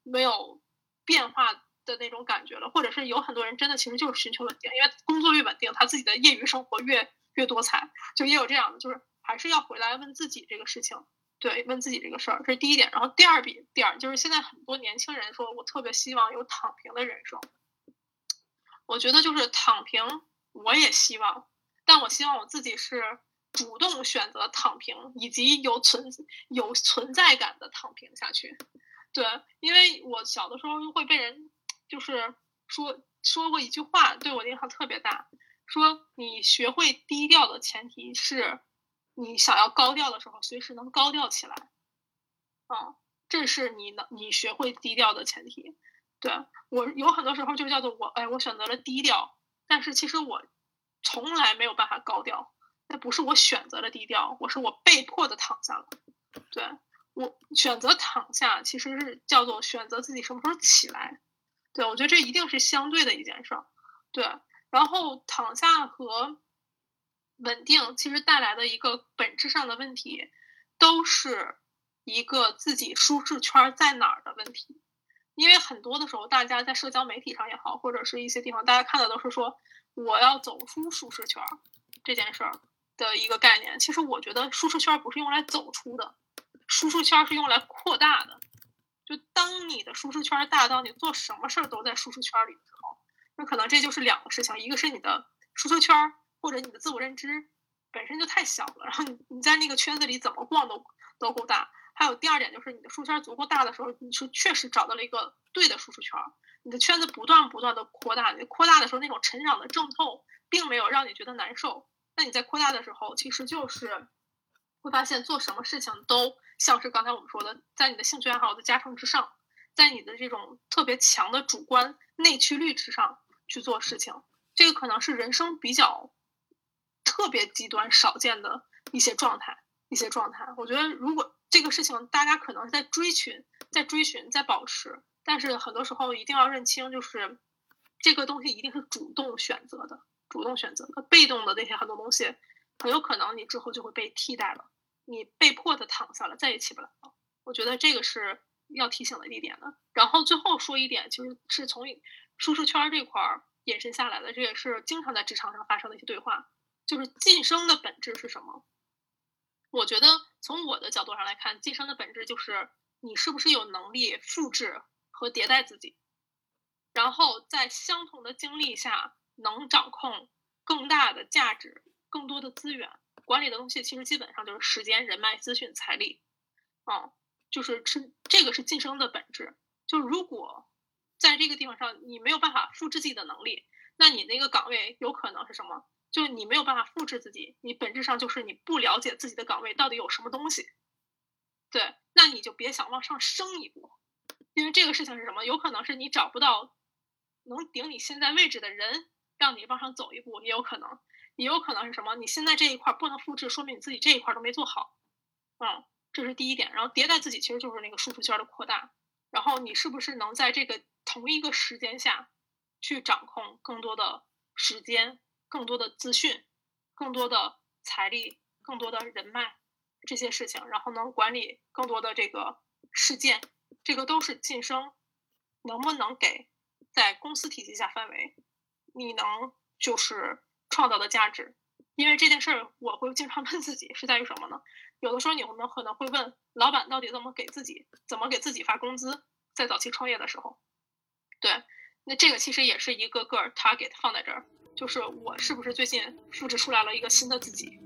没有变化的那种感觉了，或者是有很多人真的其实就是寻求稳定，因为工作越稳定，他自己的业余生活越越多彩，就也有这样的，就是还是要回来问自己这个事情。对，问自己这个事儿，这是第一点。然后第二笔点就是现在很多年轻人说，我特别希望有躺平的人生。我觉得就是躺平，我也希望，但我希望我自己是主动选择躺平，以及有存有存在感的躺平下去。对，因为我小的时候会被人就是说说过一句话，对我的影响特别大，说你学会低调的前提是。你想要高调的时候，随时能高调起来，啊，这是你能你学会低调的前提。对我有很多时候就叫做我，哎，我选择了低调，但是其实我从来没有办法高调。那不是我选择了低调，我是我被迫的躺下了。对我选择躺下，其实是叫做选择自己什么时候起来。对我觉得这一定是相对的一件事儿。对，然后躺下和。稳定其实带来的一个本质上的问题，都是一个自己舒适圈在哪儿的问题。因为很多的时候，大家在社交媒体上也好，或者是一些地方，大家看到都是说我要走出舒适圈这件事儿的一个概念。其实我觉得舒适圈不是用来走出的，舒适圈是用来扩大的。就当你的舒适圈大到你做什么事儿都在舒适圈里的时候，那可能这就是两个事情：一个是你的舒适圈。或者你的自我认知本身就太小了，然后你你在那个圈子里怎么逛都都够大。还有第二点就是你的舒适圈足够大的时候，你是确实找到了一个对的舒适圈，你的圈子不断不断的扩大，你扩大的时候那种成长的阵痛并没有让你觉得难受。那你在扩大的时候，其实就是会发现做什么事情都像是刚才我们说的，在你的兴趣爱好的加成之上，在你的这种特别强的主观内驱力之上去做事情，这个可能是人生比较。特别极端少见的一些状态，一些状态。我觉得，如果这个事情大家可能是在追寻，在追寻，在保持，但是很多时候一定要认清，就是这个东西一定是主动选择的，主动选择的，被动的那些很多东西，很有可能你之后就会被替代了，你被迫的躺下了，再也起不来了。我觉得这个是要提醒的一点的。然后最后说一点，其实是从舒适圈这块儿延伸下来的，这也是经常在职场上发生的一些对话，就是晋升的本质是什么？我觉得从我的角度上来看，晋升的本质就是你是不是有能力复制和迭代自己，然后在相同的经历下能掌控更大的价值、更多的资源。管理的东西其实基本上就是时间、人脉、资讯、财力，啊，就是是这个是晋升的本质。就如果在这个地方上你没有办法复制自己的能力，那你那个岗位有可能是什么？就你没有办法复制自己，你本质上就是你不了解自己的岗位到底有什么东西，对，那你就别想往上升一步，因为这个事情是什么？有可能是你找不到能顶你现在位置的人，让你往上走一步，也有可能，也有可能是什么？你现在这一块不能复制，说明你自己这一块都没做好，嗯，这是第一点。然后迭代自己其实就是那个舒适圈的扩大，然后你是不是能在这个同一个时间下去掌控更多的时间？更多的资讯，更多的财力，更多的人脉，这些事情，然后能管理更多的这个事件，这个都是晋升，能不能给在公司体系下范围，你能就是创造的价值？因为这件事儿，我会经常 问自己，是在于什么呢？有的时候你们可能会问，老板到底怎么给自己，怎么给自己发工资？在早期创业的时候，对，那这个其实也是一个个他给他放在这儿。就是我是不是最近复制出来了一个新的自己，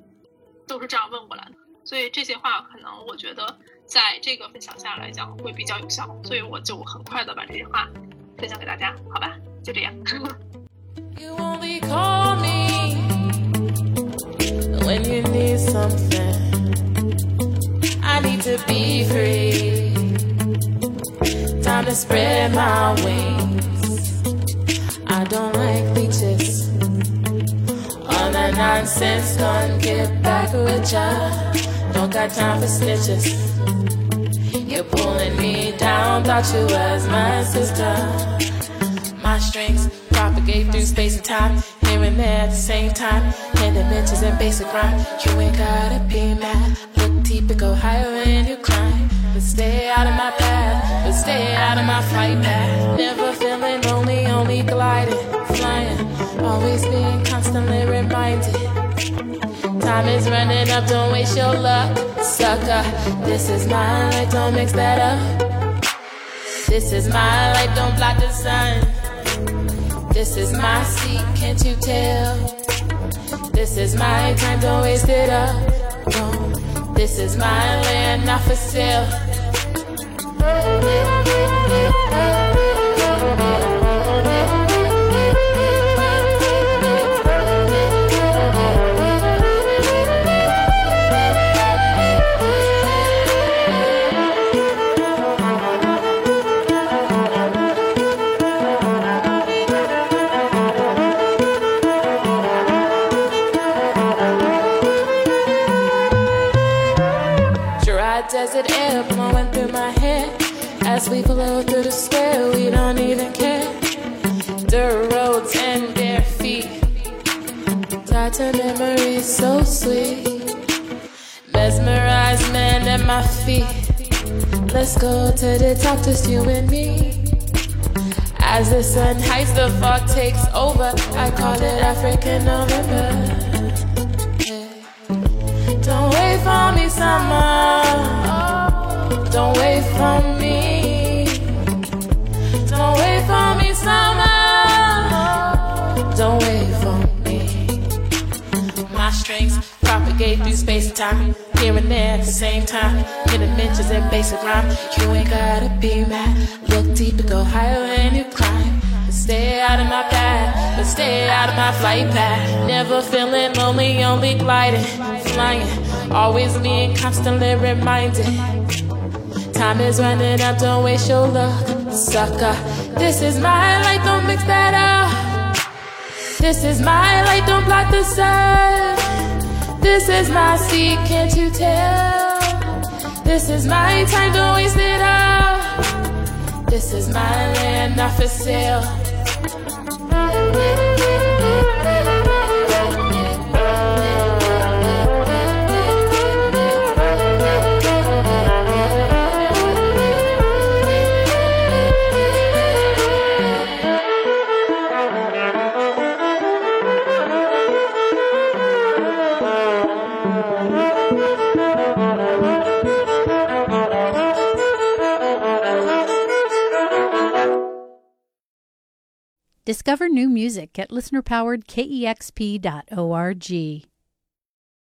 都是这样问过来的。所以这些话可能我觉得在这个分享下来讲会比较有效，所以我就很快的把这些话分享给大家，好吧？就这样。when you need something. I need to be free. Time to spread my wings. I don't like leeches. All that nonsense, gone. get back with ya. Don't got time for snitches pulling me down. Thought you was my sister. My strengths propagate through space and time, here and there at the same time. In dimensions and basic rhyme, you ain't gotta be mad. Look deep and go higher when you climb. But stay out of my path, but stay out of my flight path. Never feeling lonely, only gliding, flying. Always being constantly reminded. Time is running up, don't waste your luck, sucker. This is my life, don't mix that up. This is my life, don't block the sun. This is my seat, can't you tell? This is my time, don't waste it up. No, this is my land, not for sale. We flow through the square. We don't even care. Dirt roads and bare feet. Tied to memories so sweet. Mesmerized man at my feet. Let's go to the top, just you and me. As the sun hides, the fog takes over. I call it African November. Don't wait for me, summer. Don't wait for me. Don't wait for me. My strings propagate through space and time. Here and there at the same time. In dimensions and basic rhyme. You ain't gotta be mad. Look deep and go higher when you climb. But stay out of my path. But stay out of my flight path. Never feeling lonely, only gliding, flying. Always being constantly reminded. Time is running out, don't waste your luck, sucker. This is my light, don't mix that up. This is my light, don't block the sun. This is my seat, can't you tell? This is my time, don't waste it all. This is my land, not for sale. Discover new music at listener-powered kexp.org.